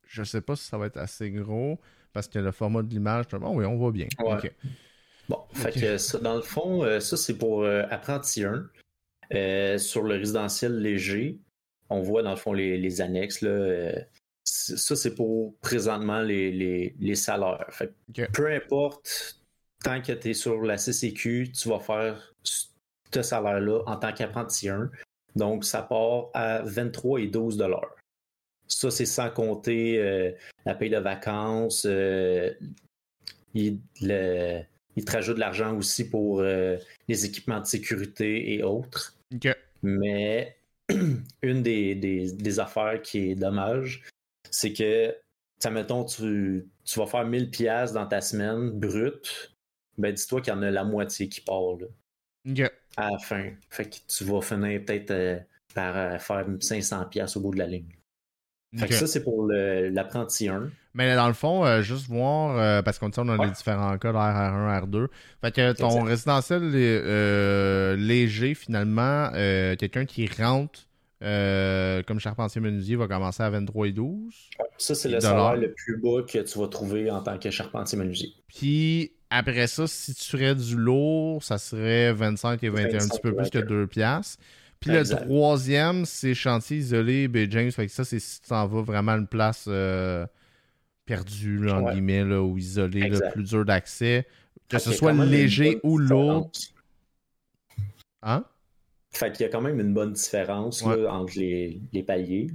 je sais pas si ça va être assez gros parce que le format de l'image, bon, oui, on voit bien. Bon, fait que ça, dans le fond, euh, ça c'est pour euh, apprenti 1. Euh, sur le résidentiel léger, on voit dans le fond les, annexes. Là, ça, c'est pour présentement les, salaires. Fait Peu importe, tant que tu es sur la CCQ, tu vas faire ce salaire-là en tant qu'apprenti 1. Donc, ça part à 23 et 12 dollars. Ça, c'est sans compter euh, la paye de vacances. Euh, il, te rajoute de l'argent aussi pour euh, les équipements de sécurité et autres. Mais <clears throat> une des, affaires qui est dommage, c'est que, ça mettons, tu, tu vas faire 1000 pièces dans ta semaine brute, ben dis-toi qu'il y en a la moitié qui part à la fin. Fait que tu vas finir peut-être par faire 500 pièces au bout de la ligne. Fait que ça, c'est pour l'apprenti 1. Mais dans le fond, euh, juste voir, euh, parce qu'on on a les différents cas, R1, R2. Fait que ton résidentiel euh, léger, finalement, quelqu'un qui rentre comme charpentier menuisier va commencer à 23 et 12. Ça, c'est le salaire le plus bas que tu vas trouver en tant que charpentier menuisier. Puis après ça, si tu ferais du lourd, ça serait 25 et 21, un petit peu plus que 2 piastres. Puis le troisième, c'est chantier isolé, ben James. Fait que ça, c'est si tu t'en vas vraiment une place euh, perdue, en guillemets, ou isolée, plus dur d'accès. Que ce soit léger ou lourd. Hein? Fait qu'il y a quand même une bonne différence entre les, paliers.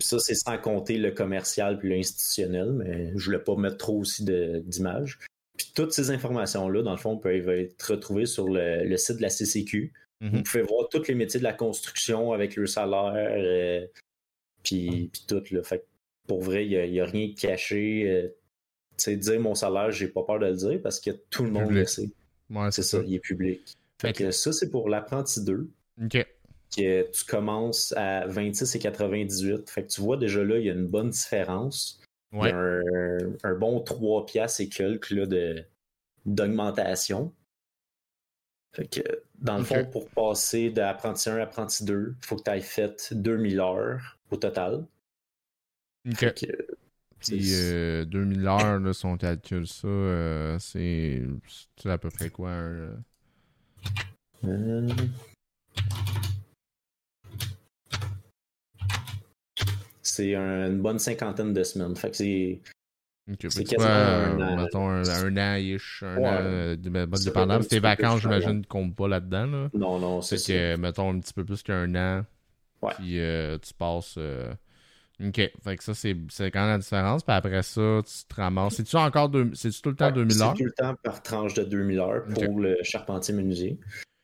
ça, c'est sans compter le commercial puis l'institutionnel, mais je voulais pas mettre trop aussi d'images. Puis toutes ces informations-là, dans le fond, peuvent être retrouvées sur le site de la CCQ. Vous mhm. pouvez voir tous les métiers de la construction avec le salaire, euh, puis, tout. Là. Fait pour vrai, il n'y a, rien de caché. Euh, tu sais, dire mon salaire, j'ai pas peur de le dire parce que tout le monde le sait. c'est ça, il est public. Fait que ça, c'est pour l'apprenti 2. OK. Que tu commences à 26 et 98. Fait que tu vois déjà là, il y a une bonne différence. Il y a un, bon 3 piastres et quelques d'augmentation. Fait que, dans le fond, pour passer d'apprenti 1 à apprenti 2, il faut que tu aies fait 2000 heures au total. Ok. Puis euh, 2000 heures, là, si on calcule ça, euh, c'est à peu près quoi? Euh? Euh. C'est une bonne cinquantaine de semaines. Fait que c'est c'est quasiment un, an, mettons un, un an-ish, un an euh, de bonne dépendance. Tes vacances, j'imagine, ne comptent pas là-dedans. Là. Non, non, c'est ça. que, mettons, un petit peu plus qu'un an. Ouais. Puis euh, tu passes. Euh... Ok, fait que ça, c'est quand même la différence. Puis après ça, tu te ramasses. C'est-tu encore c'est-tu tout le temps 2000 heures? C'est tout le temps par tranche de 2000 heures pour le charpentier menuisier.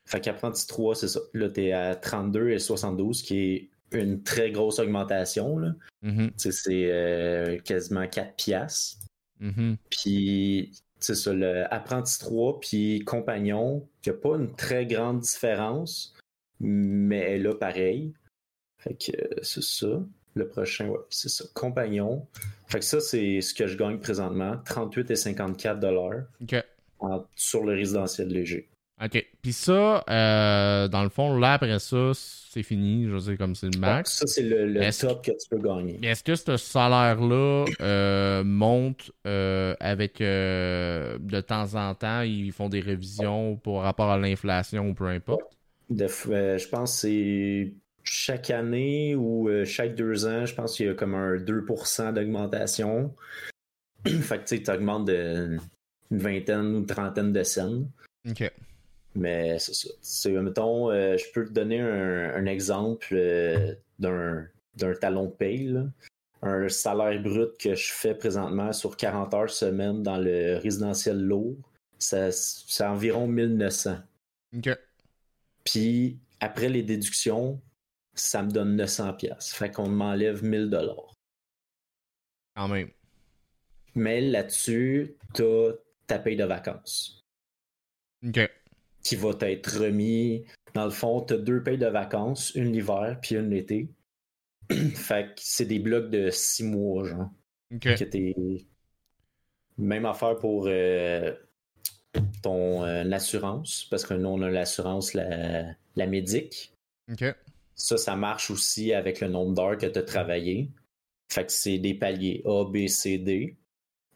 Fait qu'apprenti 3, c'est ça. Là, t'es à 32 et 72, qui est une très grosse augmentation. Là. Mm-hmm. C'est euh, quasiment 4 piastres. Mm-hmm. Puis, c'est ça, le apprenti 3 puis compagnon, il n'y a pas une très grande différence, mais là, pareil. Fait que c'est ça. Le prochain, ouais, c'est ça. Compagnon. Fait que ça, c'est ce que je gagne présentement. 38 et 54 dollars. Sur le résidentiel léger. OK. Puis ça, euh, dans le fond, là, après ça, c'est fini. Je sais comme c'est le max. ça, c'est le, top que... tu peux gagner. Est-ce que ce salaire-là euh, monte euh, avec de temps en temps, ils font des révisions pour rapport à l'inflation ou peu importe? je pense que c'est chaque année ou chaque deux ans, je pense qu'il y a comme un 2% d'augmentation. <clears throat> fait que tu sais, augmentes de une vingtaine ou une trentaine de cents. OK. Mais c'est ça. C'est, mettons, euh, je peux te donner un, exemple euh, d'un, talon de paye. Un salaire brut que je fais présentement sur 40 heures semaine dans le résidentiel lourd, c'est environ 1900. OK. Puis après les déductions, ça me donne 900 pièces. Fait qu'on m'enlève 1000 dollars. Quand même. Mais là-dessus, t'as ta paye de vacances. OK. Qui va t'être remis. Dans le fond, t'as deux payes de vacances, une l'hiver puis une l'été. <clears throat> fait que c'est des blocs de six mois, genre. OK. Que t'es... Même affaire pour euh, ton euh, assurance, parce que nous, on a l'assurance, la, la médic. Ça, ça marche aussi avec le nombre d'heures que tu as travaillé. Fait que c'est des paliers A, B, C, D.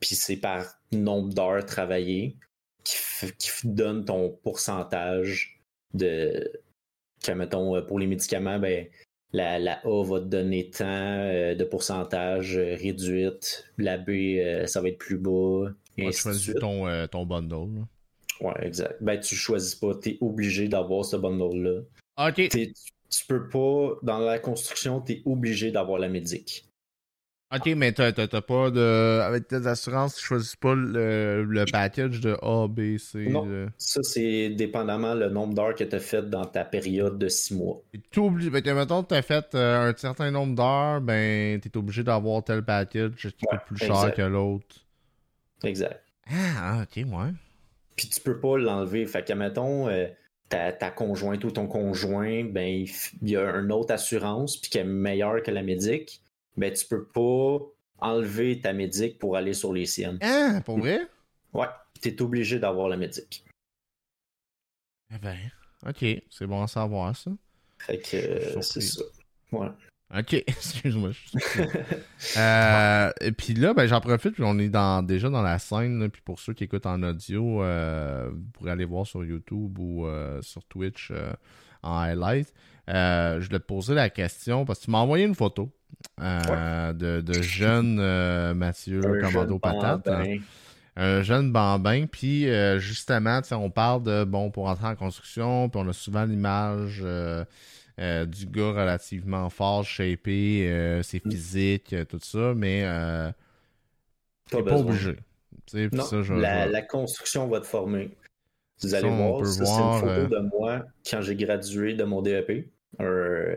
Puis c'est par nombre d'heures travaillées qui, qui donne ton pourcentage de. Que, mettons, euh, pour les médicaments, ben, la, la A va te donner tant euh, de pourcentage euh, réduite. La B, euh, ça va être plus bas. Et Ouais, tu ainsi choisis suite. ton, euh, ton bundle. là. Ouais, exact. Ben, tu choisis pas. Tu es obligé d'avoir ce bundle-là. OK. T'es- Tu peux pas, dans la construction, tu es obligé d'avoir la médic. OK, mais t'as t'as- t'as pas de. Avec tes assurances, tu choisis pas le, le package de A, B, C. Non. de- Ça, c'est dépendamment le nombre d'heures que tu as fait dans ta période de six mois. Tout obligé. Que, mettons, t'as fait euh, un certain nombre d'heures, ben, t'es obligé d'avoir tel package qui Ouais, coûte plus cher que l'autre. Exact. Ah, ok, ouais. Puis tu peux pas l'enlever. Fait que, mettons, euh, ta, ta conjointe ou ton conjoint, ben, il y a une autre assurance, puis qui est meilleure que la médic, ben, tu peux pas enlever ta médic pour aller sur les siennes. Ah, pour vrai? Ouais, tu es obligé d'avoir la médic. Eh ben, ok, c'est bon à savoir ça. Fait que, euh, c'est ça. Ouais. Ok, <laughs> excuse-moi. <laughs> Euh, et puis là, ben, j'en profite, puis on est dans, déjà dans la scène, là, puis pour ceux qui écoutent en audio, euh, vous pourrez aller voir sur YouTube ou sur Twitch en highlight. Euh, je voulais te poser la question, parce que tu m'as envoyé une photo euh, de, de jeune euh, Mathieu Un Commando jeune Patate. hein. un jeune bambin, puis justement, on parle de, bon, pour entrer en construction, puis on a souvent l'image du gars relativement fort, shapé, c'est Mm. physique, tout ça, mais Pas t'es pas besoin. obligé. Non, ça, je, la, je- la construction va te former. Vous Ça, allez voir, ça, c'est une photo euh, de moi quand j'ai gradué de mon DEP. Un,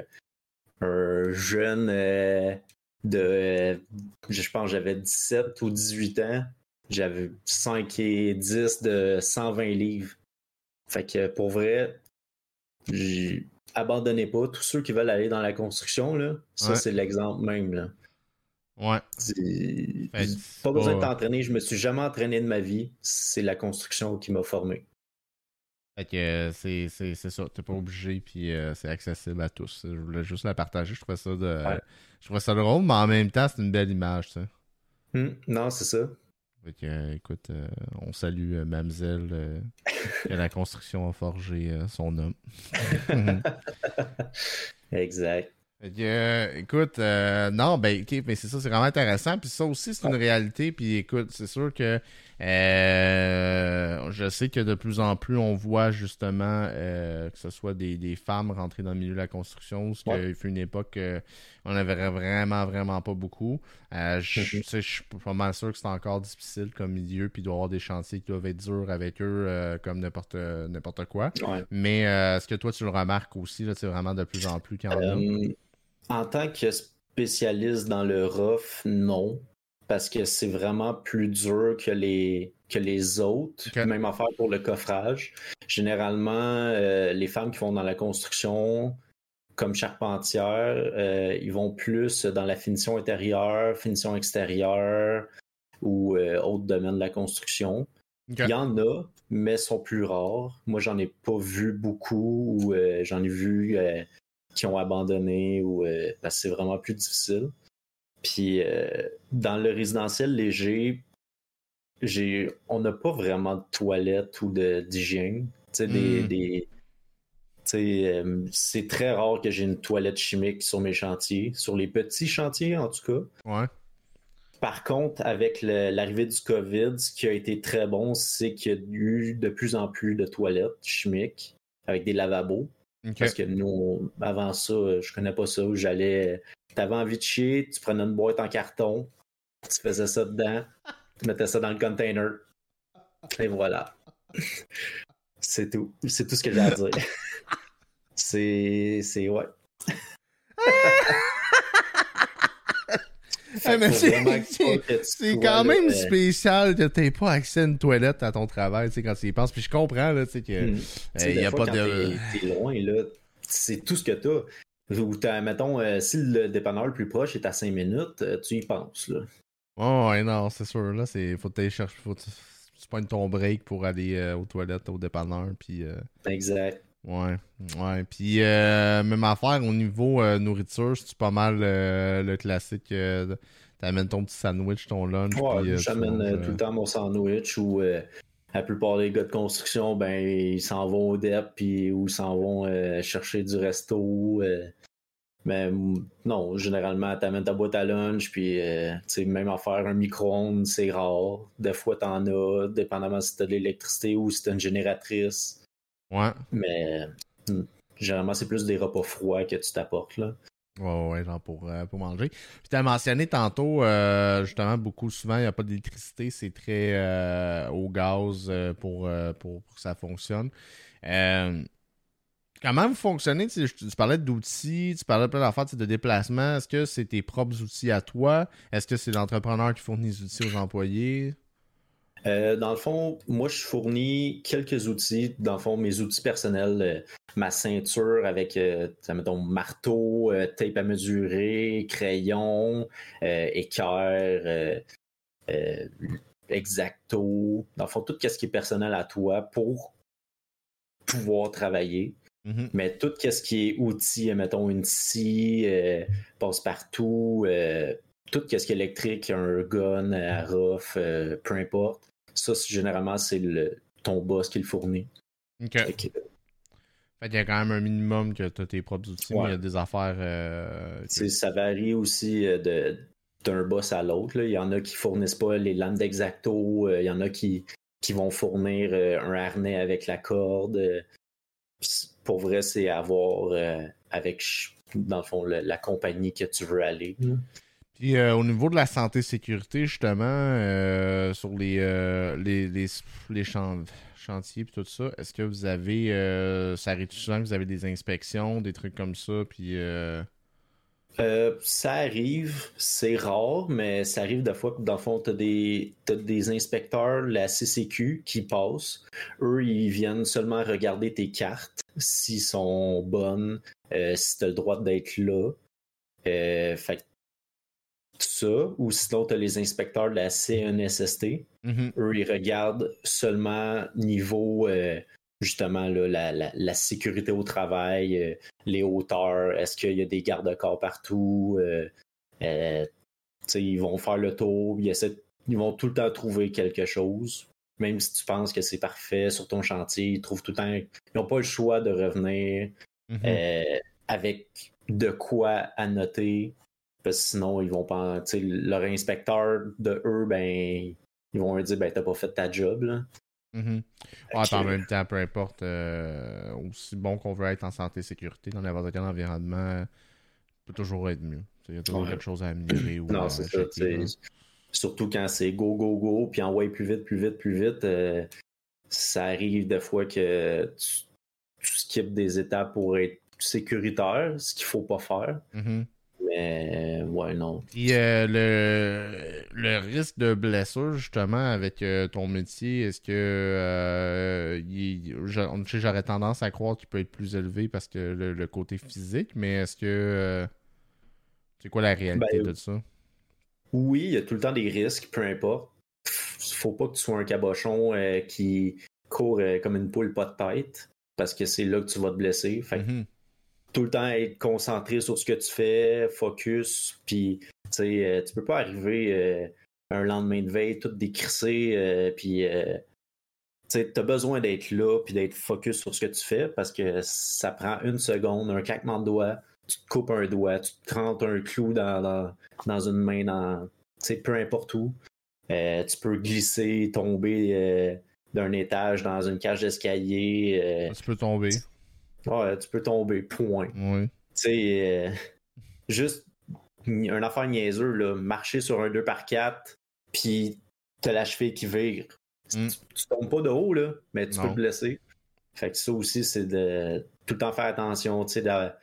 un jeune euh, de, je pense, j'avais 17 ou 18 ans. J'avais 5 et 10 de 120 livres. Fait que pour vrai, j'ai- abandonnez pas. Tous ceux qui veulent aller dans la construction, là, ça Ouais. c'est l'exemple même. Là. Ouais. Fait pas besoin de pas- t'entraîner. Je me suis jamais entraîné de ma vie. C'est la construction qui m'a formé. Fait que euh, c'est, c'est, c'est ça, t'es pas obligé, puis euh, c'est accessible à tous. Je voulais juste la partager, je trouvais ça de... Ouais. Je trouvais ça drôle, mais en même temps, c'est une belle image, ça. Hmm, Non, c'est ça. Fait que, euh, écoute, euh, on salue euh, Mamzelle euh, <laughs> que la construction a forgé son homme. <laughs> Exact. Fait que, euh, écoute, euh, non, ben, ok, mais c'est ça, c'est vraiment intéressant. Puis ça aussi, c'est une réalité. Puis écoute, c'est sûr que euh, je sais que de plus en plus, on voit justement euh, que ce soit des, des femmes rentrer dans le milieu de la construction. Parce Ouais. qu'il fut une époque euh, on avait vraiment, vraiment pas beaucoup. Euh, je Mhm. sais, je suis pas mal sûr que c'est encore difficile comme milieu. Puis il doit y avoir des chantiers qui doivent être durs avec eux, comme n'importe n'importe quoi. Ouais. Mais est-ce que toi, tu le remarques aussi, c'est vraiment de plus en plus qu'il y en a? En tant que spécialiste dans le rough, non. Parce que c'est vraiment plus dur que les, que les autres. Même affaire pour le coffrage. Généralement, euh, les femmes qui vont dans la construction, comme charpentière, euh, ils vont plus dans la finition intérieure, finition extérieure ou euh, autres domaines de la construction. Il y en a, mais sont plus rares. Moi, j'en ai pas vu beaucoup ou euh, j'en ai vu qui ont abandonné ou parce que c'est vraiment plus difficile. Puis euh, dans le résidentiel léger, j'ai on n'a pas vraiment de toilettes ou de d'hygiène. Des, Mm. des- sais, euh, c'est très rare que j'ai une toilette chimique sur mes chantiers, sur les petits chantiers en tout cas. Ouais. Par contre, avec le- l'arrivée du COVID, ce qui a été très bon, c'est qu'il y a eu de plus en plus de toilettes chimiques avec des lavabos. Parce que nous, avant ça, je connais pas ça, où tu avais envie de chier, tu prenais une boîte en carton, tu faisais ça dedans, tu mettais ça dans le container. Et voilà. <laughs> C'est tout. C'est tout ce que j'ai à dire. <laughs> C'est. C'est. Ouais. <laughs> C'est quand même euh, spécial que t'aies pas accès à une toilette à ton travail, quand tu y penses. Puis je comprends, là, tu sais, que. Mmh. Euh, a fois, pas de. T'es loin, là, c'est tout ce que t'as. Ou mettons, euh, si le dépanneur le plus proche est à 5 minutes, euh, tu y penses, là. Oh, ouais, non, c'est sûr, là, c'est. Faut que t'ailles chercher. Faut tu ton break pour aller aux toilettes, au dépanneur, puis. Exact. Ouais, ouais. Puis euh, même affaire au niveau euh, nourriture, c'est pas mal euh, le classique. T'amènes ton petit sandwich, ton lunch. Ouais, j'amène tout le temps mon sandwich ou la plupart des gars de construction, ben ils s'en vont au DEP puis ou ils s'en vont chercher du resto. mais non, généralement, t'amènes ta boîte à lunch, puis même à faire un micro-ondes, c'est rare. Des fois, t'en as, dépendamment si t'as de l'électricité ou si t'as une génératrice. Ouais. Mais hmm, généralement, c'est plus des repas froids que tu t'apportes, là. Ouais, ouais, genre pour, euh, pour manger. Puis tu as mentionné tantôt, euh, justement, beaucoup souvent, il n'y a pas d'électricité, c'est très euh, au gaz pour, pour, que ça fonctionne. comment vous fonctionnez? Tu, parlais d'outils, tu parlais de plein d'affaires de déplacement. Est-ce que c'est tes propres outils à toi? Est-ce que c'est l'entrepreneur qui fournit les outils aux employés? Euh, dans le fond, moi, je fournis quelques outils. Dans le fond, mes outils personnels, euh, ma ceinture avec, euh, mettons, marteau, tape à mesurer, crayon, équerre, exacto. Dans le fond, tout ce qui est personnel à toi pour pouvoir travailler. Mm-hmm. Mais tout ce qui est outils, mettons, une scie, passe-partout, tout ce qui est électrique, un gun, un rough, peu importe ça, généralement, c'est le, ton boss qui le fournit. OK. Fait, il y a quand même un minimum que tu as tes propres outils, mais il y a des affaires. Euh, ça varie aussi euh, de, d'un boss à l'autre. Il y en a qui fournissent pas les lames d'exacto, euh, il y en a qui, qui vont fournir un harnais avec la corde. pour vrai, c'est avoir avec, dans le fond, la, compagnie que tu veux aller. Mm. Puis euh, au niveau de la santé sécurité, justement, euh, sur les, euh, les, les, les chantiers et tout ça, est-ce que vous avez. ça arrive souvent que vous avez des inspections, des trucs comme ça, puis. ça arrive, c'est rare, mais ça arrive des fois que dans le fond, tu as des, des inspecteurs, la CCQ, qui passent. Eux, ils viennent seulement regarder tes cartes, s'ils sont bonnes, si tu as le droit d'être là. fait ça, ou sinon, tu as les inspecteurs de la CNSST. Mm-hmm. Eux, ils regardent seulement niveau, euh, justement, là, la, sécurité au travail, euh, les hauteurs, est-ce qu'il y a des garde-corps partout. Euh, ils vont faire le tour, ils, ils vont tout le temps trouver quelque chose. Même si tu penses que c'est parfait sur ton chantier, ils trouvent tout le temps. Ils n'ont pas le choix de revenir mm-hmm. avec de quoi annoter parce que sinon, ils vont pas. Leur inspecteur de eux, ben, ils vont leur dire ben, t'as pas fait ta job. Là. Mm en même temps, peu importe, euh, aussi bon qu'on veut être en santé et sécurité, dans n'importe quel environnement, peut toujours être mieux. Il y a toujours quelque chose à améliorer. ou <clears throat> non, c'est ça. Surtout quand c'est go, go, go, puis envoyer plus vite, plus vite, plus vite, euh, ça arrive des fois que tu, skippes des étapes pour être sécuritaire, ce qu'il faut pas faire. Mm-hmm. Mais ouais, non. Et euh, le, risque de blessure, justement, avec euh, ton métier, est-ce que euh, j'aurais tendance à croire qu'il peut être plus élevé parce que le, côté physique, mais est-ce que c'est quoi la réalité ben, de ça? Oui, il y a tout le temps des risques, peu importe. Faut pas que tu sois un cabochon qui court comme une poule pas de tête parce que c'est là que tu vas te blesser. Fait tout le temps être concentré sur ce que tu fais, focus, puis euh, tu peux pas arriver euh, un lendemain de veille tout décrissé, euh, puis tu as besoin d'être là, puis d'être focus sur ce que tu fais, parce que ça prend une seconde, un claquement de doigt, tu te coupes un doigt, tu te rentres un clou dans, dans, une main, dans, peu importe où. tu peux glisser, tomber d'un étage dans une cage d'escalier. tu peux tomber. Ouais, tu peux tomber, point. Tu sais, euh, juste une affaire niaiseux, là, marcher sur un 2 par 4 puis t'as la cheville qui vire. Mm. Tu, tombes pas de haut, là, mais tu peux te blesser. Fait que ça aussi, c'est de tout le temps faire attention. Tu sais,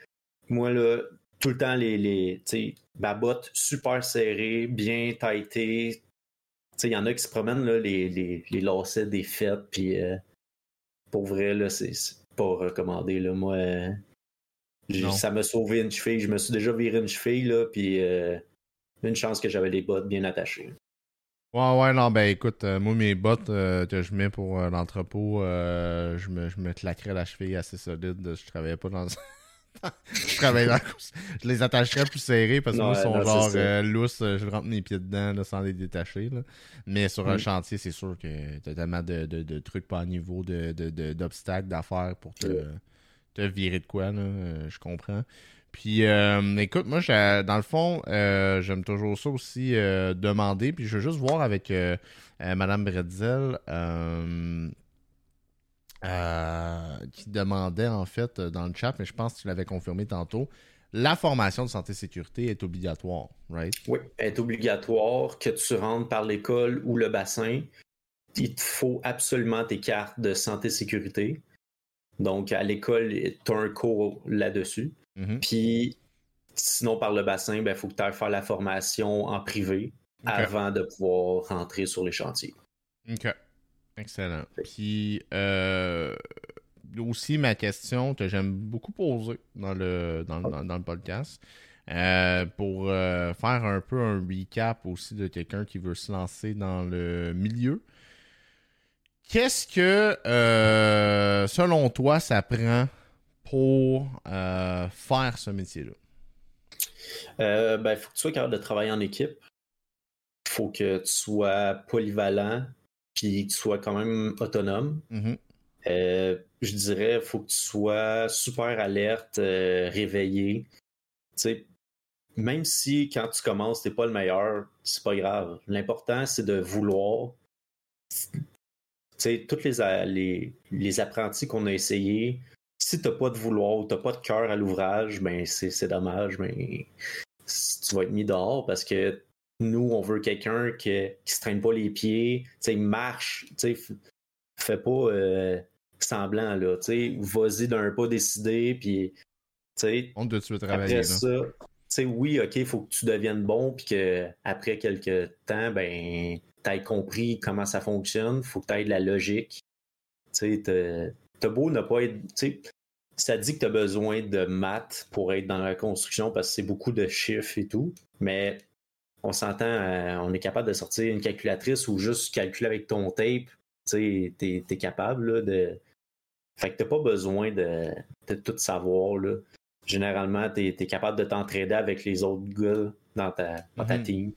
moi, là, tout le temps les, les ma botte super serrée, bien taillée. Il y en a qui se promènent là, les, les, les lacets des fêtes, puis euh, pour vrai, là, c'est pas recommandé. Là. Moi, euh, ça m'a sauvé une cheville. Je me suis déjà viré une cheville, là, puis euh, une chance que j'avais les bottes bien attachées. Ouais, ouais, non, ben écoute, moi, mes bottes que je mets pour l'entrepôt, je, me, je me claquerais la cheville assez solide. Je travaillais pas dans <laughs> je travaille dans Je les attacherais plus serrés parce que moi, ils sont genre euh, lousses. Euh, je rentre mes pieds dedans sans les détacher. Là. Mais sur un mm. chantier, c'est sûr que t'as tellement de, de, trucs pas à niveau, d'obstacles, d'affaires pour te, te, virer de quoi. Là. Euh, je comprends. Puis, écoute, moi, dans le fond, j'aime toujours ça aussi demander. Puis, je veux juste voir avec Madame Bretzel euh, qui demandait en fait euh, dans le chat, mais je pense que tu l'avais confirmé tantôt, la formation de santé-sécurité est obligatoire, right? Oui, est obligatoire, que tu rentres par l'école ou le bassin. Il te faut absolument tes cartes de santé-sécurité. Donc, à l'école, tu as un cours là-dessus. Mm-hmm. Puis, sinon, par le bassin, il ben, faut que tu ailles faire la formation en privé avant de pouvoir rentrer sur les chantiers. OK. Excellent. Puis euh, aussi ma question que j'aime beaucoup poser dans le, dans, le podcast. Euh, pour euh, faire un peu un recap aussi de quelqu'un qui veut se lancer dans le milieu. Qu'est-ce que, selon toi, ça prend pour faire ce métier-là? ben, il faut que tu sois capable de travailler en équipe. Il faut que tu sois polyvalent puis que tu sois quand même autonome. Mm-hmm. Euh, je dirais, il faut que tu sois super alerte, euh, réveillé. sais, même si quand tu commences, tu n'es pas le meilleur, c'est pas grave. L'important, c'est de vouloir. tous les, les, les apprentis qu'on a essayés, si tu n'as pas de vouloir ou tu n'as pas de cœur à l'ouvrage, ben c'est dommage, mais tu vas être mis dehors parce que nous, on veut quelqu'un qui, ne se traîne pas les pieds, tu marche, tu fait pas euh, semblant, là, tu vas-y d'un pas décidé, puis, tu On doit tu travailler, après ça, oui, ok, il faut que tu deviennes bon, puis qu'après quelques temps, ben, aies compris comment ça fonctionne, faut que tu aies de la logique. Tu sais, t'as beau ne pas être, ça dit que tu as besoin de maths pour être dans la construction parce que c'est beaucoup de chiffres et tout, mais on s'entend, euh, on est capable de sortir une calculatrice ou juste calculer avec ton tape. Tu sais, t'es, capable de. Fait que t'as pas besoin de, tout savoir. Là. Généralement, t'es, es capable de t'entraider avec les autres gars dans ta, dans ta mhm. team.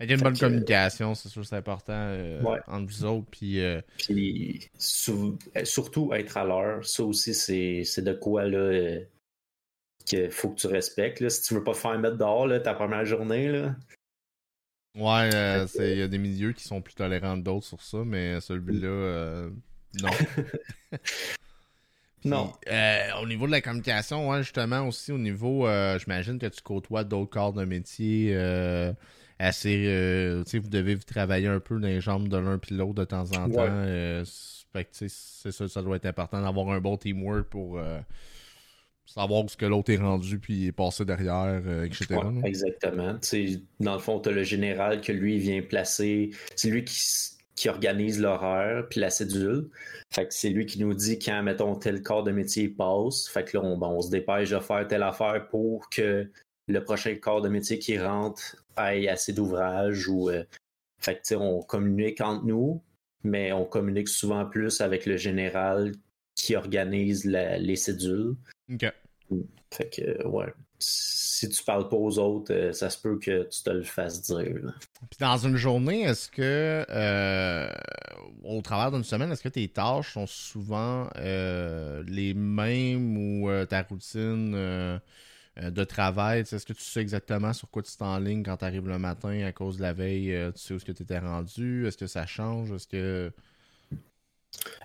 Il y a une bonne communication, c'est sûr, c'est important euh, entre vous autres. Puis, euh, puis surtout être à l'heure, ça aussi, c'est, de quoi là, qu'il faut que tu respectes. Là. Si tu veux pas te faire mettre dehors là, ta première journée, là, Ouais, euh, il y a des milieux qui sont plus tolérants que d'autres sur ça, mais celui-là, euh, non. <laughs> non. Euh, au niveau de la communication, ouais, justement, aussi au niveau, j'imagine que tu côtoies d'autres corps de métier assez. tu sais, vous devez travailler un peu dans les jambes de l'un puis l'autre de temps en temps. fait que, c'est ça, ça doit être important d'avoir un bon teamwork pour savoir où ce que l'autre est rendu puis est passé derrière, euh, etc. exactement. dans le fond, tu as le général que lui vient placer. C'est lui qui, qui organise l'horaire puis la cédule. Fait que c'est lui qui nous dit quand, mettons, tel corps de métier passe. Fait que là, on, on se dépêche de faire telle affaire pour que le prochain corps de métier qui rentre ait assez d'ouvrage ou. Euh, fait que, on communique entre nous, mais on communique souvent plus avec le général qui organise les cédules. OK. Fait que, ouais. Si tu parles pas aux autres, euh, ça se peut que tu te le fasses dire. Puis dans une journée, est-ce que, euh, au travers d'une semaine, est-ce que tes tâches sont souvent euh, les mêmes ou ta routine de travail? Est-ce que tu sais exactement sur quoi tu t'enlignes quand tu arrives le matin à cause de la veille? tu sais où est-ce que tu étais rendu? Est-ce que ça change? Est-ce que.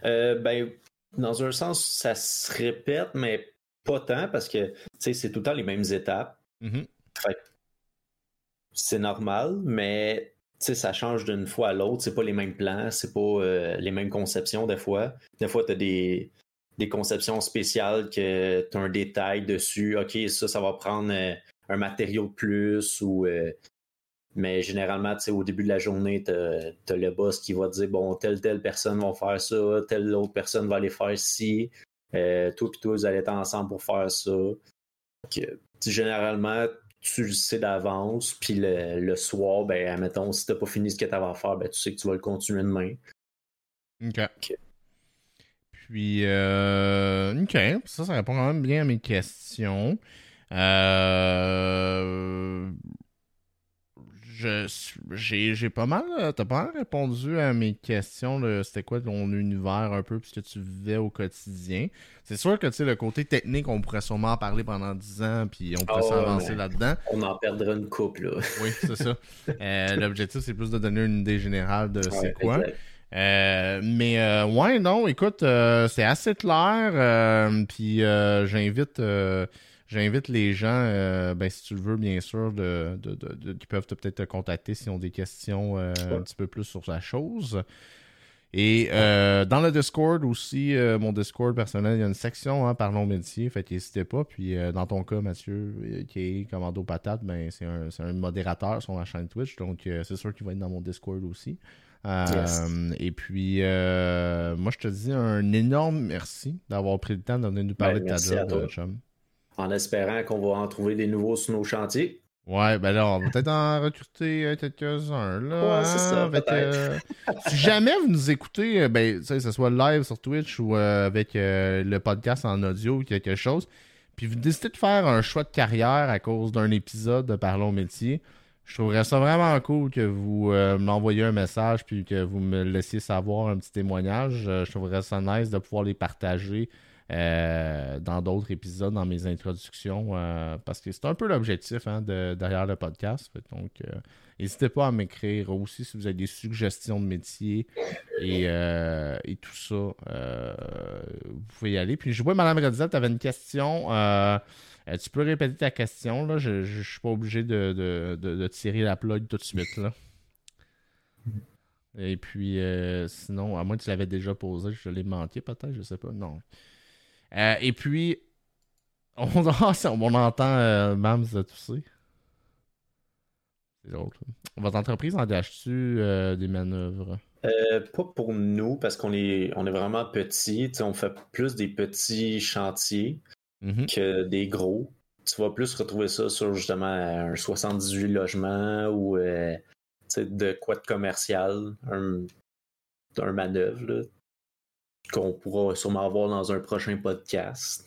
ben, dans un sens, ça se répète, mais pas tant parce que c'est tout le temps les mêmes étapes. Mm-hmm. C'est normal, mais ça change d'une fois à l'autre. C'est pas les mêmes plans, c'est pas euh, les mêmes conceptions des fois. Des fois, tu as des, des conceptions spéciales que tu as un détail dessus. OK, ça, ça va prendre euh, un matériau de plus ou. Euh, mais généralement, au début de la journée, tu as, le boss qui va te dire bon, telle, telle personne va faire ça, telle autre personne va aller faire ci. Euh, toi et toi, vous allez être ensemble pour faire ça. généralement, tu le sais d'avance, puis le, soir, ben, admettons, si t'as pas fini ce que tu avais à faire, ben, tu sais que tu vas le continuer demain. OK. Puis, euh, OK, ça, ça répond quand même bien à mes questions. Euh, j'ai pas mal t'as pas mal répondu à mes questions de c'était quoi ton univers un peu puisque tu vivais au quotidien. C'est sûr que tu sais le côté technique on pourrait sûrement en parler pendant 10 ans puis on pourrait ah s'avancer là-dedans. On en perdra une coupe là. <laughs> Oui c'est ça. Euh, l'objectif c'est plus de donner une idée générale de c'est quoi. euh, mais euh, ouais, non, écoute, euh, c'est assez clair. puis j'invite j'invite les gens, ben, si tu le veux, bien sûr, de, qui peuvent peut-être te contacter s'ils ont des questions un petit peu plus sur la chose. Et dans le Discord aussi, mon Discord personnel, il y a une section hein, Parlons métier, fait n'hésitez pas. Puis dans ton cas, Mathieu, qui est Commando Patate, ben, c'est un, un, modérateur sur ma chaîne Twitch, donc c'est sûr qu'il va être dans mon Discord aussi. Euh, et puis, euh, moi, je te dis un énorme merci d'avoir pris le temps de venir nous parler ben, de ta job, chum. En espérant qu'on va en trouver des nouveaux sur nos chantiers. Ouais, ben là, on va peut-être en recruter euh, quelques-uns. Là, ouais, c'est ça. si jamais vous nous écoutez, ben, que ce soit live sur Twitch ou avec le podcast en audio ou quelque chose, puis vous décidez de faire un choix de carrière à cause d'un épisode de Parlons métier, je trouverais ça vraiment cool que vous euh, m'envoyiez un message puis que vous me laissiez savoir un petit témoignage. Euh, je trouverais ça nice de pouvoir les partager euh, dans d'autres épisodes, dans mes introductions, parce que c'est un peu l'objectif hein, de, derrière le podcast. donc, n'hésitez pas à m'écrire aussi si vous avez des suggestions de métier et, tout ça. vous pouvez y aller. Puis je vois, Mme Redzel, tu avais une question. Euh, tu peux répéter ta question, là? Je, je, suis pas obligé de, tirer la plug tout de suite, là. Et puis, euh, sinon, à moins que tu l'avais déjà posé, je l'ai manqué peut-être, je sais pas. Non. Euh, et puis, <laughs> on, on entend Mams tousser. C'est drôle. Votre entreprise engage-tu des manœuvres? pas pour nous, parce qu'on est, on est vraiment petit. On fait plus des petits chantiers. Mm-hmm. que des gros. Tu vas plus retrouver ça sur justement un 78 logements ou euh, de quoi de commercial, un, un manœuvre qu'on pourra sûrement avoir dans un prochain podcast.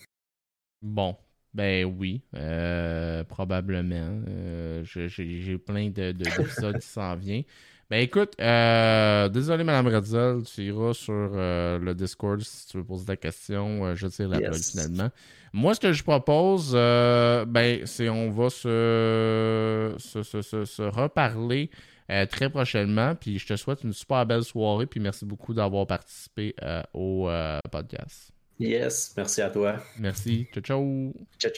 Bon, ben oui, euh, probablement. Euh, j'ai plein d'épisodes de, qui s'en viennent. Ben écoute, euh, désolé Madame Redzel, tu iras sur le Discord si tu veux poser ta question. Je tire la yes. finalement. Moi, ce que je propose, ben, c'est on va se, se, reparler très prochainement. Puis je te souhaite une super belle soirée. Puis merci beaucoup d'avoir participé au podcast. Yes, merci à toi. Merci. Ciao, ciao. Ciao, ciao.